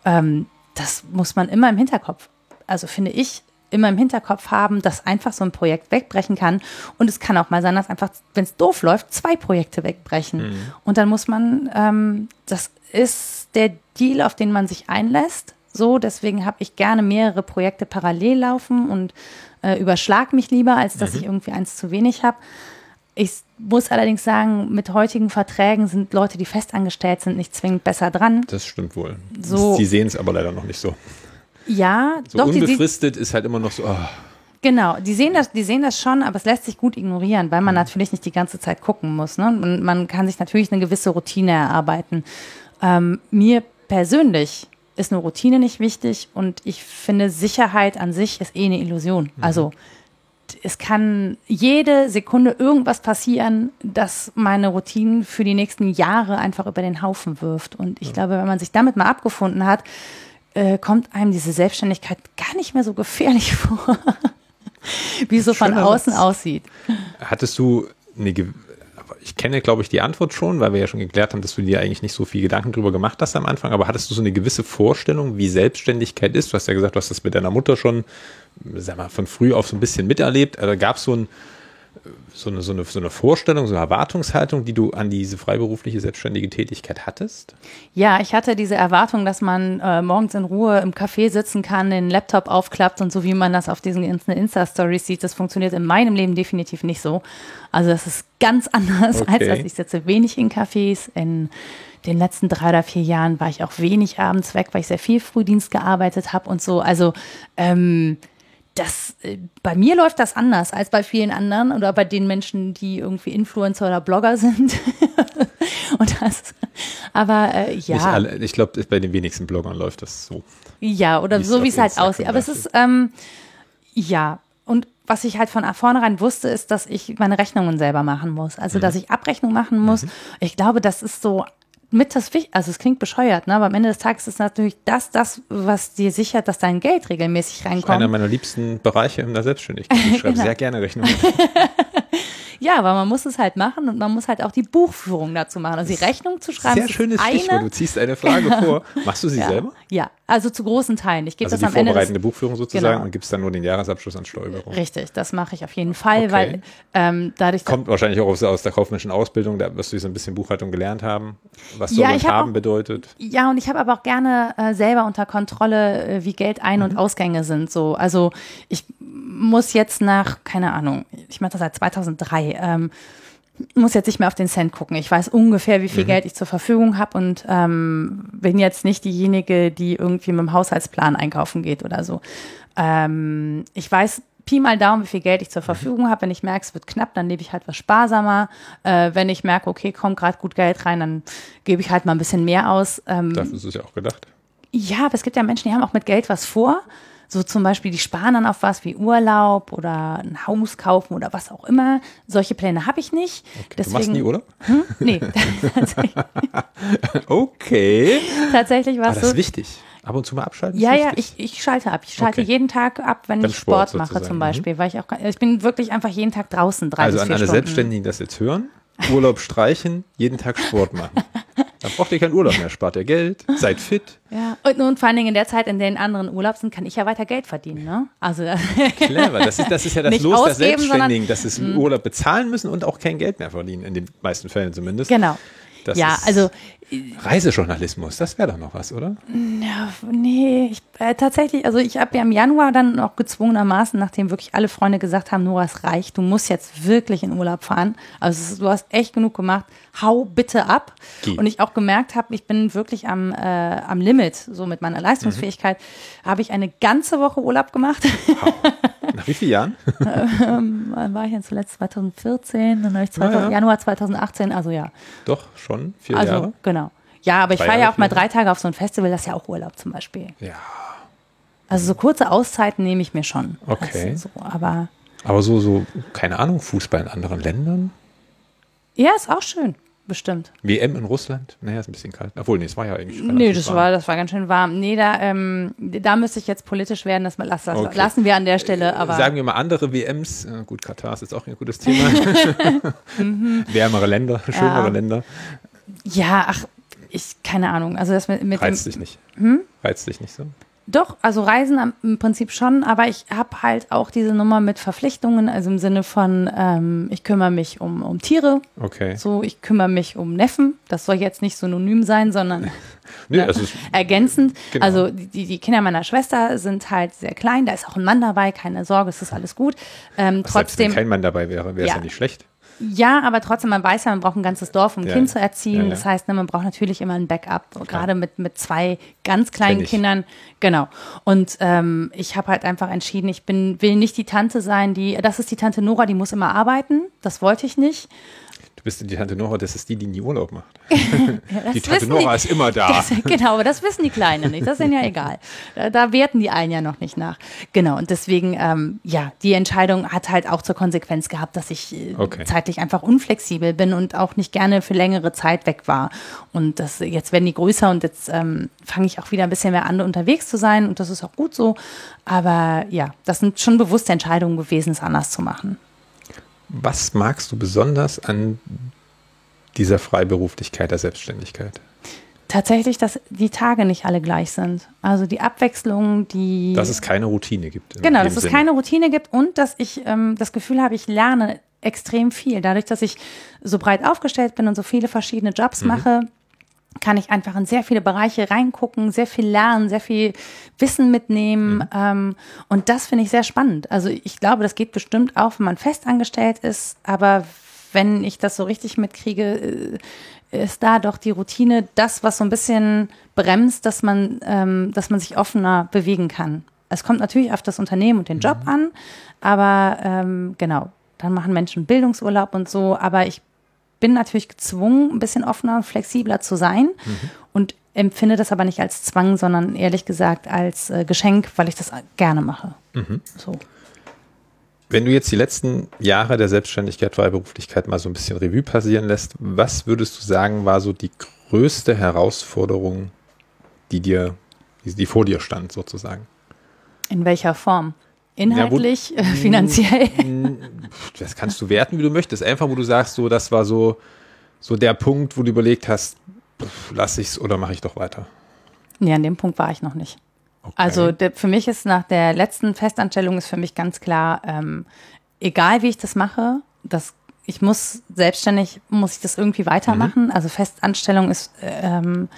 Ähm, das muss man immer im Hinterkopf also finde ich, immer im Hinterkopf haben, dass einfach so ein Projekt wegbrechen kann. Und es kann auch mal sein, dass einfach, wenn es doof läuft, zwei Projekte wegbrechen. Und dann muss man, ähm, das ist der Deal, auf den man sich einlässt. So, deswegen habe ich gerne mehrere Projekte parallel laufen und äh, überschlag mich lieber, als dass ich irgendwie eins zu wenig habe. Ich muss allerdings sagen, mit heutigen Verträgen sind Leute, die festangestellt sind, nicht zwingend besser dran. Das stimmt wohl. So. Die sehen es aber leider noch nicht so. Ja, So doch, die, die, unbefristet ist halt immer noch so, oh, Genau, die sehen das, die sehen das schon, aber es lässt sich gut ignorieren, weil man natürlich nicht die ganze Zeit gucken muss. Ne? Man, man kann sich natürlich eine gewisse Routine erarbeiten. Ähm, mir persönlich ist eine Routine nicht wichtig und ich finde Sicherheit an sich ist eh eine Illusion. Also es kann jede Sekunde irgendwas passieren, das meine Routinen für die nächsten Jahre einfach über den Haufen wirft. Und ich glaube, wenn man sich damit mal abgefunden hat, äh, kommt einem diese Selbstständigkeit gar nicht mehr so gefährlich [LAUGHS] vor, wie es so von außen Satz. aussieht. hattest du eine, ich kenne, glaube ich, die Antwort schon, weil wir ja schon geklärt haben, dass du dir eigentlich nicht so viel Gedanken drüber gemacht hast am Anfang, aber hattest du so eine gewisse Vorstellung, wie Selbstständigkeit ist? Du hast ja gesagt, du hast das mit deiner Mutter schon, sag mal, von früh auf so ein bisschen miterlebt. Also gab es so ein, so eine, so, eine, so eine Vorstellung, so eine Erwartungshaltung, die du an diese freiberufliche selbstständige Tätigkeit hattest? Ja, ich hatte diese Erwartung, dass man äh, morgens in Ruhe im Café sitzen kann, den Laptop aufklappt und so wie man das auf diesen ganzen Insta-Stories sieht, das funktioniert in meinem Leben definitiv nicht so. Also das ist ganz anders, okay. [LAUGHS] als dass ich sitze wenig in Cafés. In den letzten drei oder vier Jahren war ich auch wenig abends weg, weil ich sehr viel Frühdienst gearbeitet habe und so. Also ähm, das, äh, bei mir läuft das anders als bei vielen anderen oder bei den Menschen, die irgendwie Influencer oder Blogger sind. [LAUGHS] und das, aber äh, ja. Alle, ich glaube, bei den wenigsten Bloggern läuft das so. Ja, oder so wie es halt aussieht. Aber es ist, ähm, ja, und was ich halt von vornherein wusste, ist, dass ich meine Rechnungen selber machen muss. Also, mhm. dass ich Abrechnung machen muss. Mhm. Ich glaube, das ist so mit das Wichtigste, also es klingt bescheuert, ne? aber am Ende des Tages ist natürlich das, das, was dir sichert, dass dein Geld regelmäßig reinkommt. Einer meiner liebsten Bereiche in der Selbstständigkeit. Ich schreibe [LAUGHS] genau. sehr gerne Rechnungen. [LAUGHS] Ja, aber man muss es halt machen und man muss halt auch die Buchführung dazu machen. Also die Rechnung zu schreiben. Sehr schönes eine, Stichwort. Du ziehst eine Frage vor. [LAUGHS] Machst du sie ja. selber? Ja, also zu großen Teilen. Ich gebe also das am Ende. Die vorbereitende Buchführung sozusagen genau. und gibst dann nur den Jahresabschluss an Steuerbüro. Richtig, das mache ich auf jeden Fall, okay. weil ähm, dadurch. Kommt wahrscheinlich auch aus, aus, der kaufmännischen Ausbildung, da wirst du so ein bisschen Buchhaltung gelernt haben, was so ja, haben auch, bedeutet. Ja, und ich habe aber auch gerne äh, selber unter Kontrolle, äh, wie Geld ein- mhm. und Ausgänge sind. So, also ich muss jetzt nach, keine Ahnung, ich mache das seit 2003. Ähm, muss jetzt nicht mehr auf den Cent gucken. Ich weiß ungefähr, wie viel mhm. Geld ich zur Verfügung habe und ähm, bin jetzt nicht diejenige, die irgendwie mit dem Haushaltsplan einkaufen geht oder so. Ähm, ich weiß Pi mal Daumen, wie viel Geld ich zur mhm. Verfügung habe. Wenn ich merke, es wird knapp, dann lebe ich halt was sparsamer. Äh, wenn ich merke, okay, kommt gerade gut Geld rein, dann gebe ich halt mal ein bisschen mehr aus. Ähm, Dafür ist es ja auch gedacht. Ja, aber es gibt ja Menschen, die haben auch mit Geld was vor. So zum Beispiel, die sparen dann auf was wie Urlaub oder ein Haus kaufen oder was auch immer. Solche Pläne habe ich nicht. Okay. Deswegen, du machst nie Urlaub? Hm? Nee. [LAUGHS] [LAUGHS] okay. Tatsächlich war es so. Das ist wichtig. Ab und zu mal abschalten? Ja, ja, ich, ich schalte ab. Ich schalte okay. jeden Tag ab, wenn Beim ich Sport, Sport mache zum mhm. Beispiel, mhm. weil ich auch, ich bin wirklich einfach jeden Tag draußen, drei Also an alle Stunden. Selbstständigen, das jetzt hören, Urlaub streichen, jeden Tag Sport machen. [LAUGHS] Dann braucht ihr keinen Urlaub mehr, spart ihr Geld, seid fit. Ja, und, und vor allen Dingen in der Zeit, in der anderen Urlaub sind, kann ich ja weiter Geld verdienen. Ne? Also, Clever, das ist, das ist ja das Los der Selbstständigen, dass sie mhm. Urlaub bezahlen müssen und auch kein Geld mehr verdienen, in den meisten Fällen zumindest. Genau. Das ja, also Reisejournalismus, das wäre doch noch was, oder? Ja, nee, ich, äh, tatsächlich, also ich habe ja im Januar dann auch gezwungenermaßen, nachdem wirklich alle Freunde gesagt haben, Nora, es reicht, du musst jetzt wirklich in Urlaub fahren. Also du hast echt genug gemacht, hau bitte ab. Geh. Und ich auch gemerkt habe, ich bin wirklich am, äh, am Limit, so mit meiner Leistungsfähigkeit, mhm. habe ich eine ganze Woche Urlaub gemacht. Nach wie vielen Jahren? [LAUGHS] ähm, war ich ja zuletzt 2014, dann habe ich 2000, ja. Januar 2018, also ja. Doch, schon vier also, Jahre. Genau. Ja, aber ich fahre ja auch mal drei Tage auf so ein Festival, das ist ja auch Urlaub zum Beispiel. Ja. Also so kurze Auszeiten nehme ich mir schon. Okay. Also so, aber, aber so, so, keine Ahnung, Fußball in anderen Ländern? Ja, ist auch schön bestimmt. WM in Russland? Naja, ist ein bisschen kalt. Obwohl, nee, es war ja eigentlich Nee, das warm. war, das war ganz schön warm. Nee, da, ähm, da müsste ich jetzt politisch werden, das, das, das okay. lassen wir an der Stelle. Aber Sagen wir mal andere WMs. Äh, gut, Katar ist jetzt auch ein gutes Thema. [LAUGHS] [LAUGHS] Wärmere Länder, schönere ja. Länder. Ja, ach, ich, keine Ahnung. Also das mit, mit Reizt dem, dich nicht. Hm? Reizt dich nicht so? Doch, also Reisen im Prinzip schon, aber ich habe halt auch diese Nummer mit Verpflichtungen, also im Sinne von, ähm, ich kümmere mich um, um Tiere. Okay. So, ich kümmere mich um Neffen. Das soll jetzt nicht synonym sein, sondern nee, [LAUGHS] also ergänzend. Genau. Also die, die Kinder meiner Schwester sind halt sehr klein, da ist auch ein Mann dabei, keine Sorge, es ist alles gut. Ähm, trotzdem. Selbst wenn kein Mann dabei wäre, wäre es ja. ja nicht schlecht. Ja, aber trotzdem, man weiß ja, man braucht ein ganzes Dorf, um ein ja. Kind zu erziehen. Ja, das heißt, ne, man braucht natürlich immer ein Backup, gerade mit, mit zwei ganz kleinen Kindern. Genau. Und ähm, ich habe halt einfach entschieden, ich bin, will nicht die Tante sein, die, das ist die Tante Nora, die muss immer arbeiten. Das wollte ich nicht. Du bist die Tante Nora, das ist die, die nie Urlaub macht. [LAUGHS] ja, [LAUGHS] die Tante Nora die, ist immer da. Das, genau, aber das wissen die Kleinen nicht. Das ist ja egal. Da, da, werten die einen ja noch nicht nach. Genau, und deswegen, ähm, ja, die Entscheidung hat halt auch zur Konsequenz gehabt, dass ich äh, okay. zeitlich einfach unflexibel bin und auch nicht gerne für längere Zeit weg war. Und das, jetzt werden die größer und jetzt ähm, fange ich auch wieder ein bisschen mehr an, unterwegs zu sein und das ist auch gut so. Aber ja, das sind schon bewusste Entscheidungen gewesen, es anders zu machen. Was magst du besonders an dieser Freiberuflichkeit der Selbstständigkeit? Tatsächlich, dass die Tage nicht alle gleich sind. Also die Abwechslung, die. Dass es keine Routine gibt. Genau, dass es Sinne. keine Routine gibt und dass ich ähm, das Gefühl habe, ich lerne extrem viel. Dadurch, dass ich so breit aufgestellt bin und so viele verschiedene Jobs mhm. mache, kann ich einfach in sehr viele Bereiche reingucken, sehr viel lernen, sehr viel Wissen mitnehmen. Mhm. Ähm, und das finde ich sehr spannend. Also ich glaube, das geht bestimmt auch, wenn man festangestellt ist. Aber wenn ich das so richtig mitkriege, äh, ist da doch die Routine das, was so ein bisschen bremst, dass man, ähm, dass man sich offener bewegen kann. Es kommt natürlich auf das Unternehmen und den Job mhm. an, aber ähm, genau, dann machen Menschen Bildungsurlaub und so, aber ich bin natürlich gezwungen, ein bisschen offener und flexibler zu sein mhm. und empfinde das aber nicht als Zwang, sondern ehrlich gesagt als äh, Geschenk, weil ich das gerne mache. Mhm. So. Wenn du jetzt die letzten Jahre der Selbstständigkeit, Freiberuflichkeit mal so ein bisschen Revue passieren lässt, was würdest du sagen, war so die größte Herausforderung, die dir, die, die vor dir stand, sozusagen? In welcher Form? Inhaltlich, ja, wo, finanziell? [LAUGHS] Das kannst du werten, wie du möchtest. Einfach, wo du sagst, so, das war so, so der Punkt, wo du überlegt hast, lass ich's oder mache ich doch weiter. Nee, an dem Punkt war ich noch nicht. Okay. Also der, für mich ist nach der letzten Festanstellung ist für mich ganz klar, ähm, egal wie ich das mache, das, ich muss selbstständig, muss ich das irgendwie weitermachen. Mhm. Also Festanstellung ist ähm,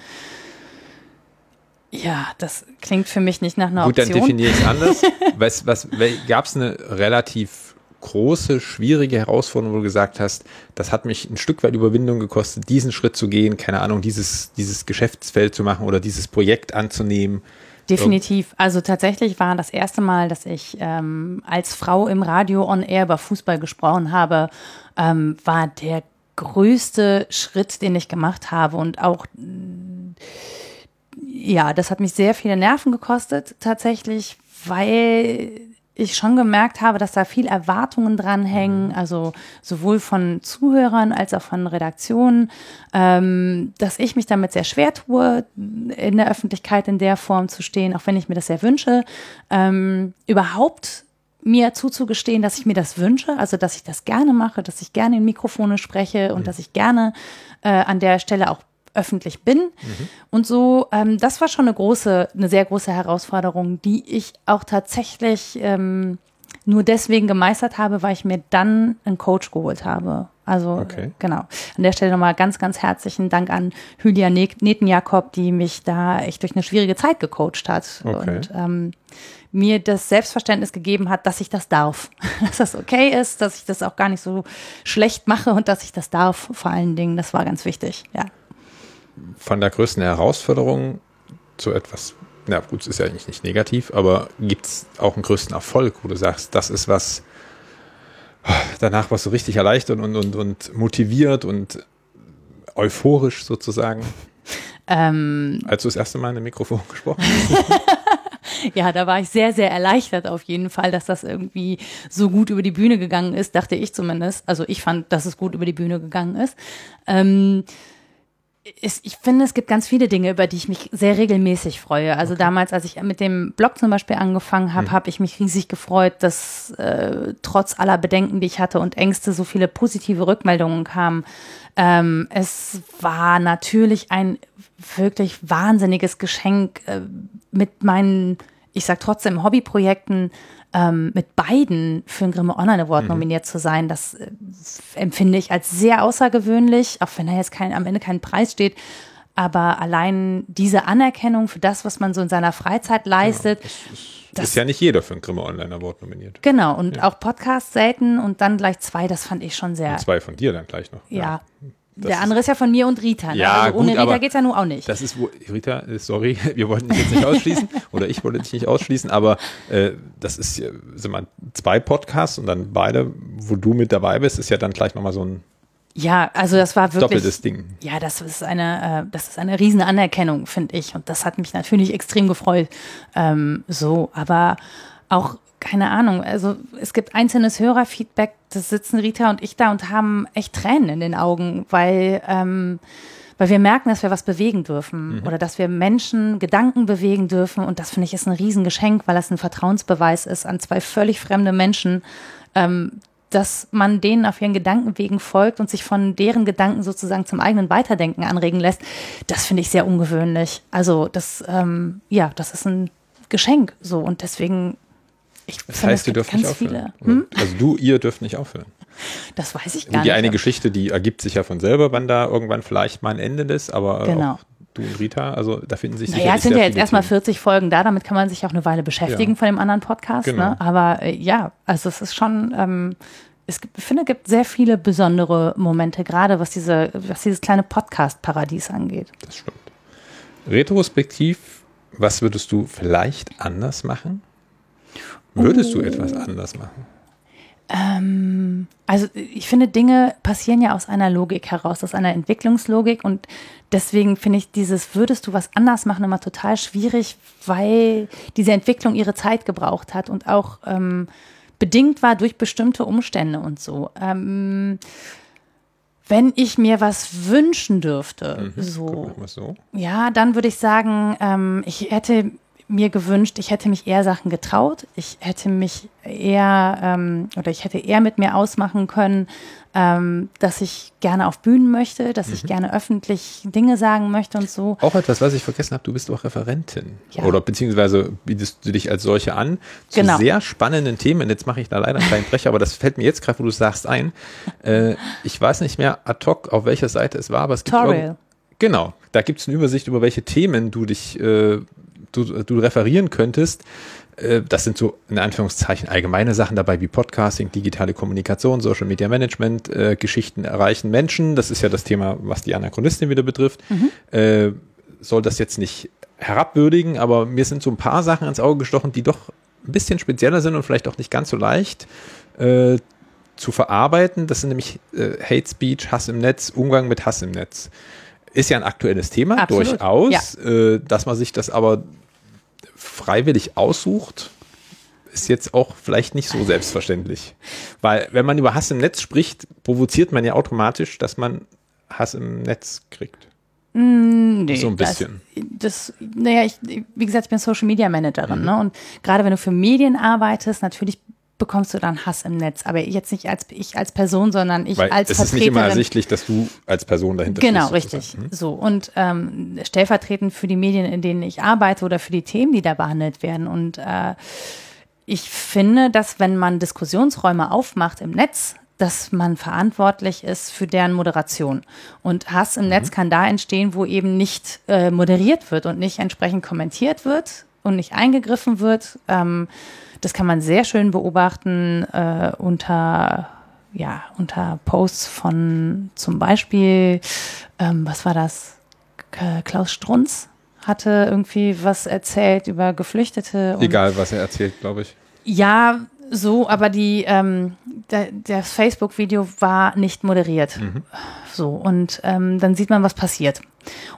ja, das klingt für mich nicht nach einer Gut, Option. Gut, dann definiere ich es anders. [LAUGHS] was, was, Gab es eine relativ große, schwierige Herausforderung, wo du gesagt hast, das hat mich ein Stück weit Überwindung gekostet, diesen Schritt zu gehen, keine Ahnung, dieses, dieses Geschäftsfeld zu machen oder dieses Projekt anzunehmen? Definitiv. Also tatsächlich war das erste Mal, dass ich ähm, als Frau im Radio on Air über Fußball gesprochen habe, ähm, war der größte Schritt, den ich gemacht habe und auch ja, das hat mich sehr viele Nerven gekostet, tatsächlich, weil ich schon gemerkt habe, dass da viel Erwartungen dranhängen, mhm. also sowohl von Zuhörern als auch von Redaktionen, ähm, dass ich mich damit sehr schwer tue, in der Öffentlichkeit in der Form zu stehen, auch wenn ich mir das sehr wünsche, ähm, überhaupt mir zuzugestehen, dass ich mir das wünsche, also dass ich das gerne mache, dass ich gerne in Mikrofone spreche und mhm. dass ich gerne äh, an der Stelle auch öffentlich bin. Mhm. Und so, ähm, das war schon eine große, eine sehr große Herausforderung, die ich auch tatsächlich ähm, nur deswegen gemeistert habe, weil ich mir dann einen Coach geholt habe. Also okay. genau. An der Stelle nochmal ganz, ganz herzlichen Dank an Hülya Netenjakob, die mich da echt durch eine schwierige Zeit gecoacht hat okay. und ähm, mir das Selbstverständnis gegeben hat, dass ich das darf. [LAUGHS] dass das okay ist, dass ich das auch gar nicht so schlecht mache und dass ich das darf, vor allen Dingen. Das war ganz wichtig, ja von der größten Herausforderung zu etwas, na gut, es ist ja eigentlich nicht negativ, aber gibt es auch einen größten Erfolg, wo du sagst, das ist was, danach warst du richtig erleichtert und, und, und motiviert und euphorisch sozusagen? Ähm, Als du das erste Mal in einem Mikrofon gesprochen hast? [LAUGHS] ja, da war ich sehr, sehr erleichtert auf jeden Fall, dass das irgendwie so gut über die Bühne gegangen ist, dachte ich zumindest. Also ich fand, dass es gut über die Bühne gegangen ist. Ähm, ist, ich finde, es gibt ganz viele Dinge, über die ich mich sehr regelmäßig freue. Also okay. damals, als ich mit dem Blog zum Beispiel angefangen habe, mhm. habe ich mich riesig gefreut, dass äh, trotz aller Bedenken, die ich hatte und Ängste, so viele positive Rückmeldungen kamen. Ähm, es war natürlich ein wirklich wahnsinniges Geschenk äh, mit meinen, ich sag trotzdem, Hobbyprojekten ähm, mit beiden für den Grimme Online Award mhm. nominiert zu sein, das äh, empfinde ich als sehr außergewöhnlich, auch wenn da jetzt kein, am Ende kein Preis steht. Aber allein diese Anerkennung für das, was man so in seiner Freizeit leistet, ja, das ist ja nicht jeder für den Grimme Online Award nominiert. Genau, und ja. auch Podcast selten und dann gleich zwei, das fand ich schon sehr. Und zwei von dir dann gleich noch. Ja. ja. Der andere ist ja von mir und Rita. Ne? Ja, also ohne gut, Rita geht es ja nun auch nicht. Das ist, wo, Rita, sorry, [LAUGHS] wir wollten dich jetzt nicht ausschließen [LAUGHS] oder ich wollte dich nicht ausschließen, aber äh, das ist, sind mal zwei Podcasts und dann beide, wo du mit dabei bist, ist ja dann gleich nochmal so ein ja, also das war wirklich doppeltes Ding. Ja, das ist eine, äh, das ist eine riesen Anerkennung, finde ich, und das hat mich natürlich extrem gefreut. Ähm, so, aber auch keine Ahnung, also es gibt einzelnes Hörerfeedback, da sitzen Rita und ich da und haben echt Tränen in den Augen, weil, ähm, weil wir merken, dass wir was bewegen dürfen mhm. oder dass wir Menschen Gedanken bewegen dürfen und das finde ich ist ein Riesengeschenk, weil das ein Vertrauensbeweis ist an zwei völlig fremde Menschen, ähm, dass man denen auf ihren Gedankenwegen folgt und sich von deren Gedanken sozusagen zum eigenen Weiterdenken anregen lässt, das finde ich sehr ungewöhnlich. Also das, ähm, ja, das ist ein Geschenk so und deswegen. Ich das finde, heißt, ihr dürft nicht aufhören. Hm? Also du, ihr dürft nicht aufhören. Das weiß ich gar nicht. Die eine Geschichte, die ergibt sich ja von selber, wann da irgendwann vielleicht mal ein Ende ist, aber genau. auch du und Rita, also da finden sich Naja, es sind ja jetzt erstmal 40 Folgen da, damit kann man sich auch eine Weile beschäftigen ja. von dem anderen Podcast. Ne? Genau. Ne? Aber äh, ja, also es ist schon, ähm, es gibt, ich finde, es gibt sehr viele besondere Momente, gerade was, diese, was dieses kleine Podcast-Paradies angeht. Das stimmt. Retrospektiv, was würdest du vielleicht anders machen? Würdest du etwas anders machen? Ähm, also ich finde, Dinge passieren ja aus einer Logik heraus, aus einer Entwicklungslogik und deswegen finde ich dieses würdest du was anders machen immer total schwierig, weil diese Entwicklung ihre Zeit gebraucht hat und auch ähm, bedingt war durch bestimmte Umstände und so. Ähm, wenn ich mir was wünschen dürfte, mhm, so, so, ja, dann würde ich sagen, ähm, ich hätte mir gewünscht, ich hätte mich eher Sachen getraut. Ich hätte mich eher ähm, oder ich hätte eher mit mir ausmachen können, ähm, dass ich gerne auf Bühnen möchte, dass mhm. ich gerne öffentlich Dinge sagen möchte und so. Auch etwas, was ich vergessen habe, du bist auch Referentin. Ja. Oder beziehungsweise bietest du dich als solche an zu genau. sehr spannenden Themen. Jetzt mache ich da leider einen kleinen Brecher, aber das fällt mir jetzt gerade, wo du sagst, ein. Äh, ich weiß nicht mehr ad hoc, auf welcher Seite es war, aber es gibt. Genau, da gibt es eine Übersicht über welche Themen du dich äh, du, du referieren könntest. Äh, das sind so in Anführungszeichen allgemeine Sachen dabei wie Podcasting, digitale Kommunikation, Social Media Management, äh, Geschichten erreichen Menschen. Das ist ja das Thema, was die Anachronistin wieder betrifft. Mhm. Äh, soll das jetzt nicht herabwürdigen, aber mir sind so ein paar Sachen ins Auge gestochen, die doch ein bisschen spezieller sind und vielleicht auch nicht ganz so leicht äh, zu verarbeiten. Das sind nämlich äh, Hate Speech, Hass im Netz, Umgang mit Hass im Netz. Ist ja ein aktuelles Thema, Absolut. durchaus. Ja. Äh, dass man sich das aber freiwillig aussucht, ist jetzt auch vielleicht nicht so selbstverständlich. Weil wenn man über Hass im Netz spricht, provoziert man ja automatisch, dass man Hass im Netz kriegt. Mm, nee, so ein bisschen. Das, das, naja, ich, wie gesagt, ich bin Social Media Managerin, mhm. ne? Und gerade wenn du für Medien arbeitest, natürlich bekommst du dann Hass im Netz. Aber jetzt nicht als ich als Person, sondern ich Weil als es Vertreterin. Es ist nicht immer ersichtlich, dass du als Person dahinter Genau, stehst, richtig. Hm? So und ähm, stellvertretend für die Medien, in denen ich arbeite oder für die Themen, die da behandelt werden. Und äh, ich finde, dass wenn man Diskussionsräume aufmacht im Netz, dass man verantwortlich ist für deren Moderation. Und Hass im mhm. Netz kann da entstehen, wo eben nicht äh, moderiert wird und nicht entsprechend kommentiert wird und nicht eingegriffen wird. Ähm, das kann man sehr schön beobachten äh, unter, ja, unter Posts von zum Beispiel, ähm, was war das? Klaus Strunz hatte irgendwie was erzählt über Geflüchtete. Egal, was er erzählt, glaube ich. Ja, so, aber die, ähm, der, der Facebook-Video war nicht moderiert. Mhm. So, und ähm, dann sieht man, was passiert.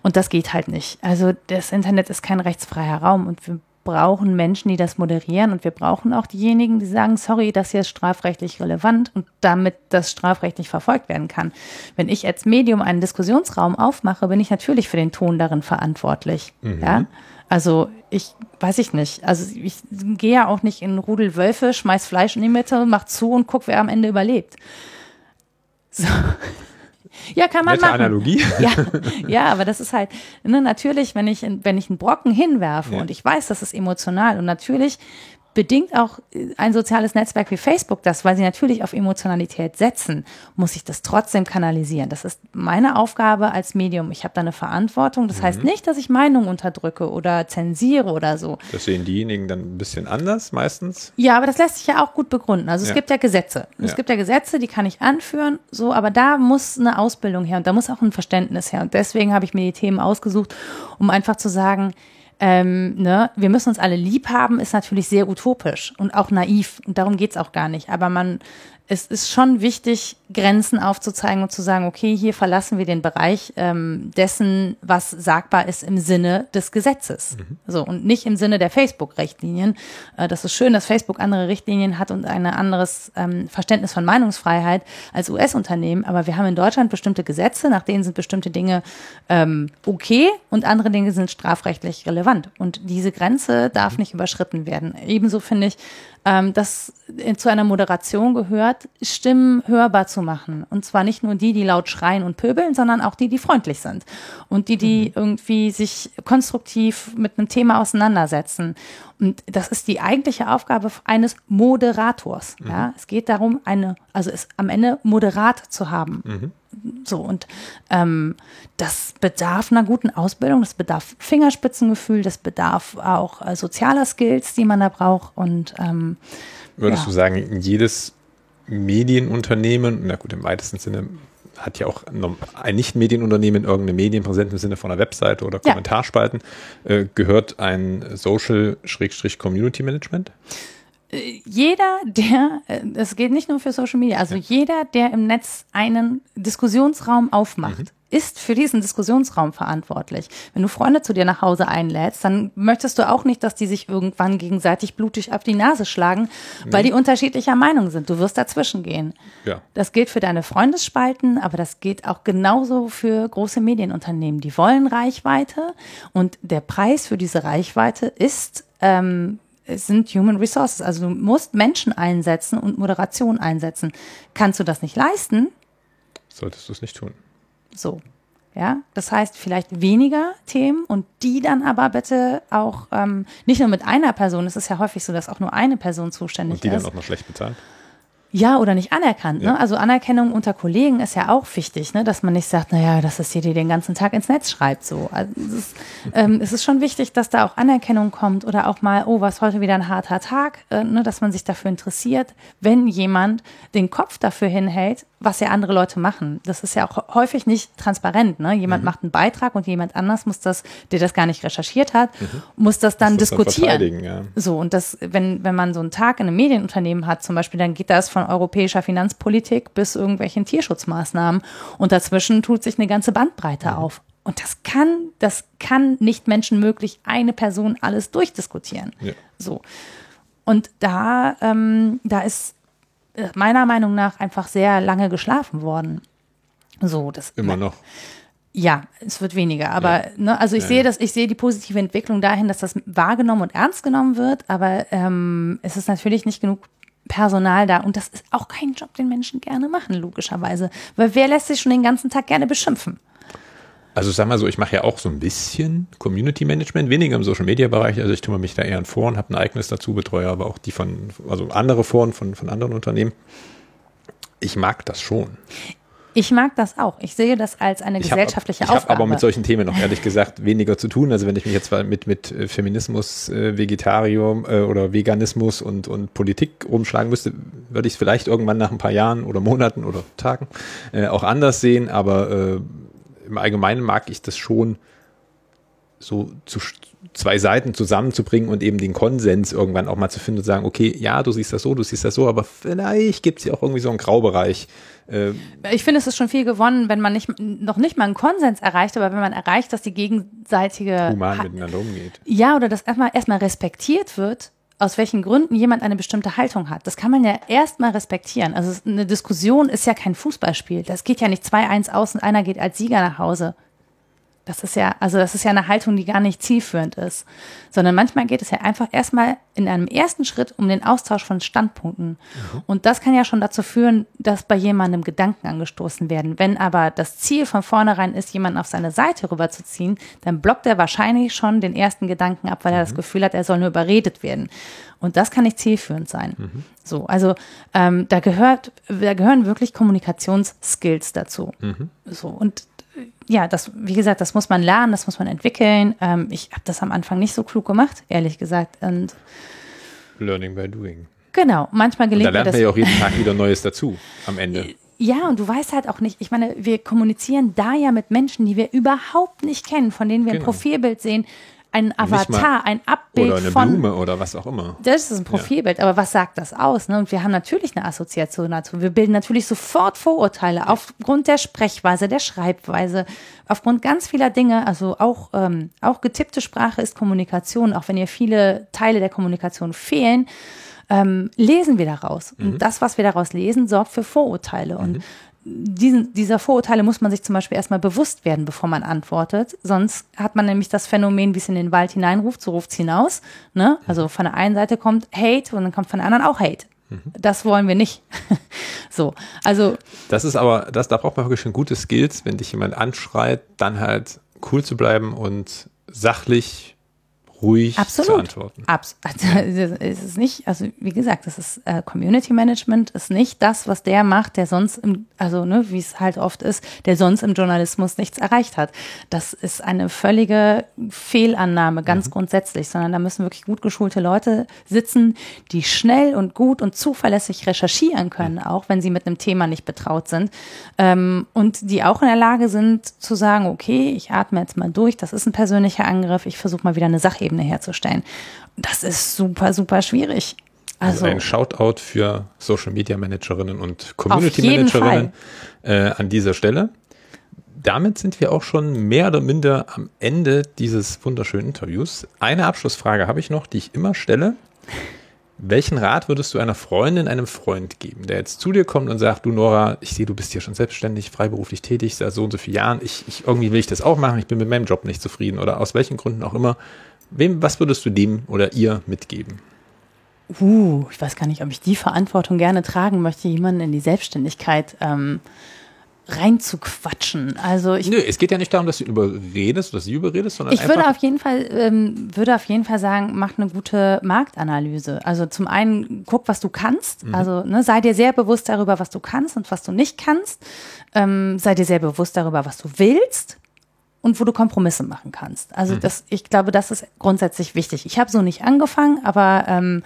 Und das geht halt nicht. Also das Internet ist kein rechtsfreier Raum und wir brauchen Menschen, die das moderieren und wir brauchen auch diejenigen, die sagen, sorry, das hier ist strafrechtlich relevant und damit das strafrechtlich verfolgt werden kann. Wenn ich als Medium einen Diskussionsraum aufmache, bin ich natürlich für den Ton darin verantwortlich. Mhm. Ja? Also ich weiß ich nicht. Also ich gehe ja auch nicht in Rudel Wölfe, schmeiß Fleisch in die Mitte, mach zu und guck, wer am Ende überlebt. So. Ja, kann man Nette machen. Analogie. [LAUGHS] Ja, ja, aber das ist halt, ne, natürlich, wenn ich, wenn ich einen Brocken hinwerfe ja. und ich weiß, das ist emotional und natürlich bedingt auch äh, ein soziales Netzwerk wie Facebook das, weil sie natürlich auf Emotionalität setzen, muss ich das trotzdem kanalisieren. Das ist meine Aufgabe als Medium. Ich habe da eine Verantwortung. Das mhm. heißt nicht, dass ich Meinung unterdrücke oder zensiere oder so. Das sehen diejenigen dann ein bisschen anders meistens. Ja, aber das lässt sich ja auch gut begründen. Also es ja. gibt ja Gesetze. Ja. Es gibt ja Gesetze, die kann ich anführen, so, aber da muss eine Ausbildung her und da muss auch ein Verständnis her. Und deswegen habe ich mir die Themen ausgesucht, um einfach zu sagen, ähm, ne, wir müssen uns alle lieb haben, ist natürlich sehr utopisch und auch naiv. Und darum geht's auch gar nicht. Aber man es ist schon wichtig, Grenzen aufzuzeigen und zu sagen, okay, hier verlassen wir den Bereich ähm, dessen, was sagbar ist im Sinne des Gesetzes. Mhm. So und nicht im Sinne der Facebook-Richtlinien. Äh, das ist schön, dass Facebook andere Richtlinien hat und ein anderes ähm, Verständnis von Meinungsfreiheit als US-Unternehmen. Aber wir haben in Deutschland bestimmte Gesetze, nach denen sind bestimmte Dinge ähm, okay und andere Dinge sind strafrechtlich relevant. Und diese Grenze darf mhm. nicht überschritten werden. Ebenso finde ich, ähm, dass äh, zu einer Moderation gehört, Stimmen hörbar zu machen. Und zwar nicht nur die, die laut schreien und pöbeln, sondern auch die, die freundlich sind. Und die, die mhm. irgendwie sich konstruktiv mit einem Thema auseinandersetzen. Und das ist die eigentliche Aufgabe eines Moderators. Mhm. Ja, es geht darum, eine, also es am Ende moderat zu haben. Mhm. So, und ähm, das bedarf einer guten Ausbildung, das bedarf Fingerspitzengefühl, das bedarf auch äh, sozialer Skills, die man da braucht. Und ähm, würdest ja. du sagen, jedes Medienunternehmen, na gut, im weitesten Sinne hat ja auch ein Nicht-Medienunternehmen irgendeine Medienpräsenz im Sinne von einer Webseite oder Kommentarspalten, ja. äh, gehört ein Social-Community Management? jeder, der, es geht nicht nur für Social Media, also ja. jeder, der im Netz einen Diskussionsraum aufmacht, mhm. Ist für diesen Diskussionsraum verantwortlich. Wenn du Freunde zu dir nach Hause einlädst, dann möchtest du auch nicht, dass die sich irgendwann gegenseitig blutig auf die Nase schlagen, nee. weil die unterschiedlicher Meinung sind. Du wirst dazwischen gehen. Ja. Das gilt für deine Freundesspalten, aber das geht auch genauso für große Medienunternehmen. Die wollen Reichweite und der Preis für diese Reichweite ist ähm, es sind Human Resources. Also du musst Menschen einsetzen und Moderation einsetzen. Kannst du das nicht leisten? Solltest du es nicht tun. So. Ja, das heißt vielleicht weniger Themen und die dann aber bitte auch ähm, nicht nur mit einer Person. Es ist ja häufig so, dass auch nur eine Person zuständig ist. Und die ist. dann auch noch schlecht bezahlt. Ja, oder nicht anerkannt. Ne? Ja. Also Anerkennung unter Kollegen ist ja auch wichtig, ne? dass man nicht sagt, naja, das ist hier, die den ganzen Tag ins Netz schreibt. So. Also es, ist, ähm, es ist schon wichtig, dass da auch Anerkennung kommt oder auch mal, oh, was heute wieder ein harter Tag, äh, ne? dass man sich dafür interessiert, wenn jemand den Kopf dafür hinhält, was ja andere Leute machen. Das ist ja auch häufig nicht transparent. Ne? Jemand mhm. macht einen Beitrag und jemand anders muss das, der das gar nicht recherchiert hat, mhm. muss das dann das diskutieren. Dann ja. So, und das, wenn, wenn man so einen Tag in einem Medienunternehmen hat, zum Beispiel, dann geht das von europäischer Finanzpolitik bis irgendwelchen Tierschutzmaßnahmen. Und dazwischen tut sich eine ganze Bandbreite mhm. auf. Und das kann, das kann nicht menschenmöglich eine Person alles durchdiskutieren. Ja. So. Und da, ähm, da ist meiner Meinung nach einfach sehr lange geschlafen worden. So, das immer noch. Ja, es wird weniger. Aber ja. ne, also ich ja, sehe das, ich sehe die positive Entwicklung dahin, dass das wahrgenommen und ernst genommen wird, aber ähm, es ist natürlich nicht genug Personal da. Und das ist auch kein Job, den Menschen gerne machen, logischerweise. Weil wer lässt sich schon den ganzen Tag gerne beschimpfen? Also sag mal so, ich mache ja auch so ein bisschen Community Management, weniger im Social Media Bereich. Also ich kümmere mich da eher an Foren, habe ein eigenes dazu, betreue aber auch die von, also andere Foren von, von anderen Unternehmen. Ich mag das schon. Ich mag das auch. Ich sehe das als eine ich gesellschaftliche hab, ich Aufgabe. Ich habe aber mit solchen Themen noch ehrlich gesagt weniger zu tun. Also wenn ich mich jetzt mit, mit äh, Feminismus, äh, Vegetarium äh, oder Veganismus und, und Politik rumschlagen müsste, würde ich es vielleicht irgendwann nach ein paar Jahren oder Monaten oder Tagen äh, auch anders sehen. Aber äh, im Allgemeinen mag ich das schon so zu zwei Seiten zusammenzubringen und eben den Konsens irgendwann auch mal zu finden und sagen, okay, ja, du siehst das so, du siehst das so, aber vielleicht gibt es ja auch irgendwie so einen Graubereich. Äh, ich finde, es ist schon viel gewonnen, wenn man nicht, noch nicht mal einen Konsens erreicht, aber wenn man erreicht, dass die gegenseitige human miteinander umgeht. Ja, oder dass erstmal erstmal respektiert wird, aus welchen Gründen jemand eine bestimmte Haltung hat. Das kann man ja erstmal respektieren. Also eine Diskussion ist ja kein Fußballspiel. Das geht ja nicht 2-1 aus und einer geht als Sieger nach Hause. Das ist ja, also das ist ja eine Haltung, die gar nicht zielführend ist, sondern manchmal geht es ja einfach erstmal in einem ersten Schritt um den Austausch von Standpunkten. Mhm. Und das kann ja schon dazu führen, dass bei jemandem Gedanken angestoßen werden. Wenn aber das Ziel von vornherein ist, jemanden auf seine Seite rüberzuziehen, dann blockt er wahrscheinlich schon den ersten Gedanken ab, weil er das mhm. Gefühl hat, er soll nur überredet werden. Und das kann nicht zielführend sein. Mhm. So, also ähm, da gehört, da gehören wirklich Kommunikationsskills dazu. Mhm. So und ja, das, wie gesagt, das muss man lernen, das muss man entwickeln. Ähm, ich habe das am Anfang nicht so klug gemacht, ehrlich gesagt. Und Learning by doing. Genau, manchmal gelingt und da lernt mir das. man ja auch jeden Tag wieder Neues dazu am Ende. Ja, und du weißt halt auch nicht, ich meine, wir kommunizieren da ja mit Menschen, die wir überhaupt nicht kennen, von denen wir genau. ein Profilbild sehen ein Avatar, ein Abbild oder eine von, Blume oder was auch immer. Das ist ein Profilbild, ja. aber was sagt das aus? Ne? Und wir haben natürlich eine Assoziation dazu. Wir bilden natürlich sofort Vorurteile ja. aufgrund der Sprechweise, der Schreibweise, aufgrund ganz vieler Dinge. Also auch ähm, auch getippte Sprache ist Kommunikation, auch wenn ihr viele Teile der Kommunikation fehlen. Ähm, lesen wir daraus. Mhm. Und das, was wir daraus lesen, sorgt für Vorurteile. Und mhm diesen, dieser Vorurteile muss man sich zum Beispiel erstmal bewusst werden, bevor man antwortet. Sonst hat man nämlich das Phänomen, wie es in den Wald hineinruft, so ruft es hinaus. Ne? Also von der einen Seite kommt Hate und dann kommt von der anderen auch Hate. Das wollen wir nicht. [LAUGHS] so, also. Das ist aber, das, da braucht man wirklich schon gute Skills, wenn dich jemand anschreit, dann halt cool zu bleiben und sachlich ruhig Absolut. zu antworten. Absolut. [LAUGHS] Also, es ist nicht, also wie gesagt, das ist äh, Community Management ist nicht das, was der macht, der sonst im, also ne, wie es halt oft ist, der sonst im Journalismus nichts erreicht hat. Das ist eine völlige Fehlannahme, ganz mhm. grundsätzlich, sondern da müssen wirklich gut geschulte Leute sitzen, die schnell und gut und zuverlässig recherchieren können, mhm. auch wenn sie mit einem Thema nicht betraut sind ähm, und die auch in der Lage sind zu sagen, okay, ich atme jetzt mal durch, das ist ein persönlicher Angriff, ich versuche mal wieder eine Sachebene Ebene herzustellen. Das ist super, super schwierig. Also, also ein Shoutout für Social Media Managerinnen und Community Managerinnen äh, an dieser Stelle. Damit sind wir auch schon mehr oder minder am Ende dieses wunderschönen Interviews. Eine Abschlussfrage habe ich noch, die ich immer stelle. Welchen Rat würdest du einer Freundin, einem Freund geben, der jetzt zu dir kommt und sagt, du Nora, ich sehe, du bist hier schon selbstständig, freiberuflich tätig, seit so und so vielen Jahren, ich, ich, irgendwie will ich das auch machen, ich bin mit meinem Job nicht zufrieden oder aus welchen Gründen auch immer. Wem, was würdest du dem oder ihr mitgeben? Uh, ich weiß gar nicht, ob ich die Verantwortung gerne tragen möchte, jemanden in die Selbstständigkeit ähm, reinzuquatschen. Also ich, Nö, es geht ja nicht darum, dass du überredest, dass sie überredest, sondern ich würde auf jeden Fall ähm, würde auf jeden Fall sagen, mach eine gute Marktanalyse. Also zum einen guck, was du kannst. Mhm. Also ne, sei dir sehr bewusst darüber, was du kannst und was du nicht kannst. Ähm, sei dir sehr bewusst darüber, was du willst und wo du Kompromisse machen kannst. Also mhm. das, ich glaube, das ist grundsätzlich wichtig. Ich habe so nicht angefangen, aber ähm,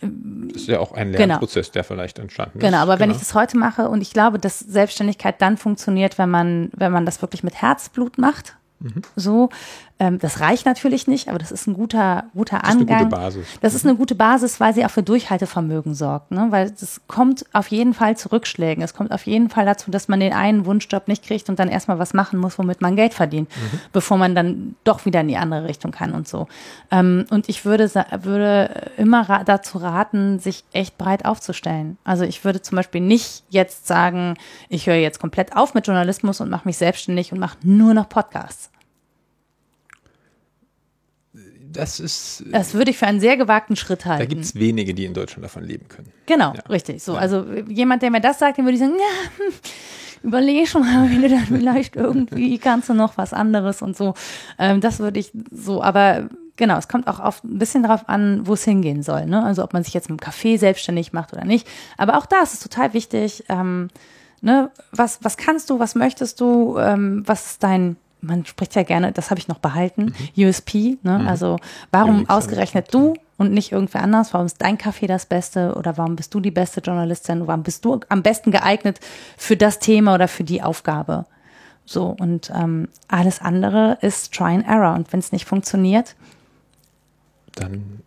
das ist ja auch ein genau. Lernprozess, genau. der vielleicht entstanden ist. Genau, aber genau. wenn ich das heute mache und ich glaube, dass Selbstständigkeit dann funktioniert, wenn man, wenn man das wirklich mit Herzblut macht, mhm. so, ähm, das reicht natürlich nicht, aber das ist ein guter, guter Angang. Das ist eine gute Basis. Das ist eine gute Basis, weil sie auch für Durchhaltevermögen sorgt. Ne? Weil es kommt auf jeden Fall zu Rückschlägen. Es kommt auf jeden Fall dazu, dass man den einen Wunschjob nicht kriegt und dann erstmal was machen muss, womit man Geld verdient, mhm. bevor man dann doch wieder in die andere Richtung kann und so. Ähm, und ich würde, würde immer ra dazu raten, sich echt breit aufzustellen. Also ich würde zum Beispiel nicht jetzt sagen, ich höre jetzt komplett auf mit Journalismus und mache mich selbstständig und mache nur noch Podcasts das ist. Das würde ich für einen sehr gewagten Schritt halten. Da gibt es wenige, die in Deutschland davon leben können. Genau, ja. richtig. So, ja. also jemand, der mir das sagt, dem würde ich sagen, ja, [LAUGHS] überlege schon mal, wenn du dann [LAUGHS] vielleicht irgendwie kannst du noch was anderes und so. Ähm, das würde ich so, aber genau, es kommt auch auf, ein bisschen darauf an, wo es hingehen soll. Ne? Also ob man sich jetzt mit dem Café selbstständig macht oder nicht. Aber auch da ist es total wichtig. Ähm, ne? was, was kannst du, was möchtest du, ähm, was ist dein man spricht ja gerne, das habe ich noch behalten, mhm. USP, ne? Mhm. also warum ja, ausgerechnet du und nicht irgendwer anders, warum ist dein Kaffee das Beste oder warum bist du die beste Journalistin, warum bist du am besten geeignet für das Thema oder für die Aufgabe. So, und ähm, alles andere ist Try and Error und wenn es nicht funktioniert, dann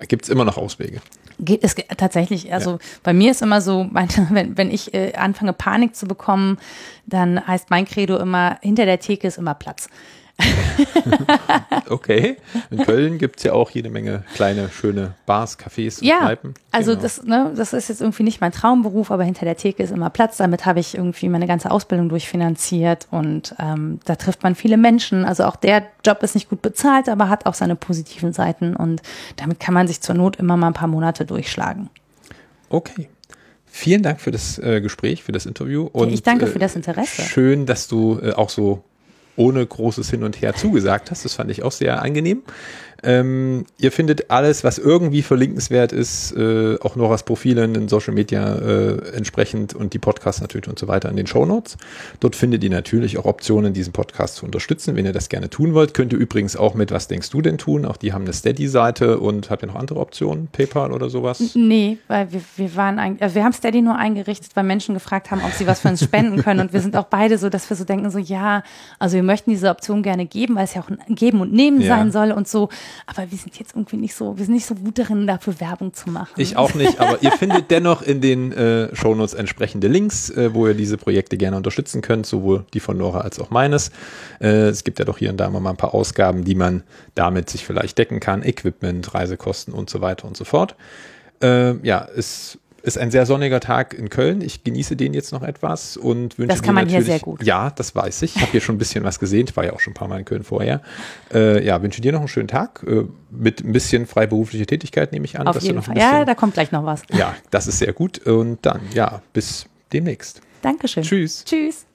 gibt es immer noch Auswege. Geht es tatsächlich, also ja. bei mir ist immer so, [LAUGHS] wenn, wenn ich äh, anfange Panik zu bekommen, dann heißt mein Credo immer, hinter der Theke ist immer Platz. [LAUGHS] okay. In Köln gibt es ja auch jede Menge kleine, schöne Bars, Cafés und ja, Kneipen. Also genau. das, ne, das ist jetzt irgendwie nicht mein Traumberuf, aber hinter der Theke ist immer Platz. Damit habe ich irgendwie meine ganze Ausbildung durchfinanziert und ähm, da trifft man viele Menschen. Also auch der Job ist nicht gut bezahlt, aber hat auch seine positiven Seiten und damit kann man sich zur Not immer mal ein paar Monate durchschlagen. Okay. Vielen Dank für das äh, Gespräch, für das Interview. Und, ich danke für das Interesse. Äh, schön, dass du äh, auch so ohne großes Hin und Her zugesagt hast. Das fand ich auch sehr angenehm. Ähm, ihr findet alles, was irgendwie verlinkenswert ist, äh, auch Noras Profile in den Social Media äh, entsprechend und die Podcasts natürlich und so weiter in den Show Notes. Dort findet ihr natürlich auch Optionen, diesen Podcast zu unterstützen, wenn ihr das gerne tun wollt. Könnt ihr übrigens auch mit Was denkst du denn tun? Auch die haben eine Steady-Seite und habt ihr noch andere Optionen? PayPal oder sowas? Nee, weil wir, wir waren eigentlich, also wir haben Steady nur eingerichtet, weil Menschen gefragt haben, ob sie was für uns spenden können. Und wir sind auch beide so, dass wir so denken, so ja, also wir möchten diese Option gerne geben, weil es ja auch ein Geben und Nehmen ja. sein soll und so. Aber wir sind jetzt irgendwie nicht so, wir sind nicht so gut darin, dafür Werbung zu machen. Ich auch nicht, aber ihr findet [LAUGHS] dennoch in den äh, Shownotes entsprechende Links, äh, wo ihr diese Projekte gerne unterstützen könnt, sowohl die von Nora als auch meines. Äh, es gibt ja doch hier und da mal ein paar Ausgaben, die man damit sich vielleicht decken kann, Equipment, Reisekosten und so weiter und so fort. Äh, ja, es ist ein sehr sonniger Tag in Köln. Ich genieße den jetzt noch etwas und wünsche Das kann dir man hier natürlich, sehr gut. Ja, das weiß ich. Ich habe hier schon ein bisschen was gesehen. Ich war ja auch schon ein paar Mal in Köln vorher. Äh, ja, wünsche dir noch einen schönen Tag äh, mit ein bisschen freiberuflicher Tätigkeit, nehme ich an. Auf dass du jeden Fall. Ja, bisschen- da kommt gleich noch was. ja, das ist sehr gut. Und dann, ja, bis demnächst. Dankeschön. Tschüss. Tschüss.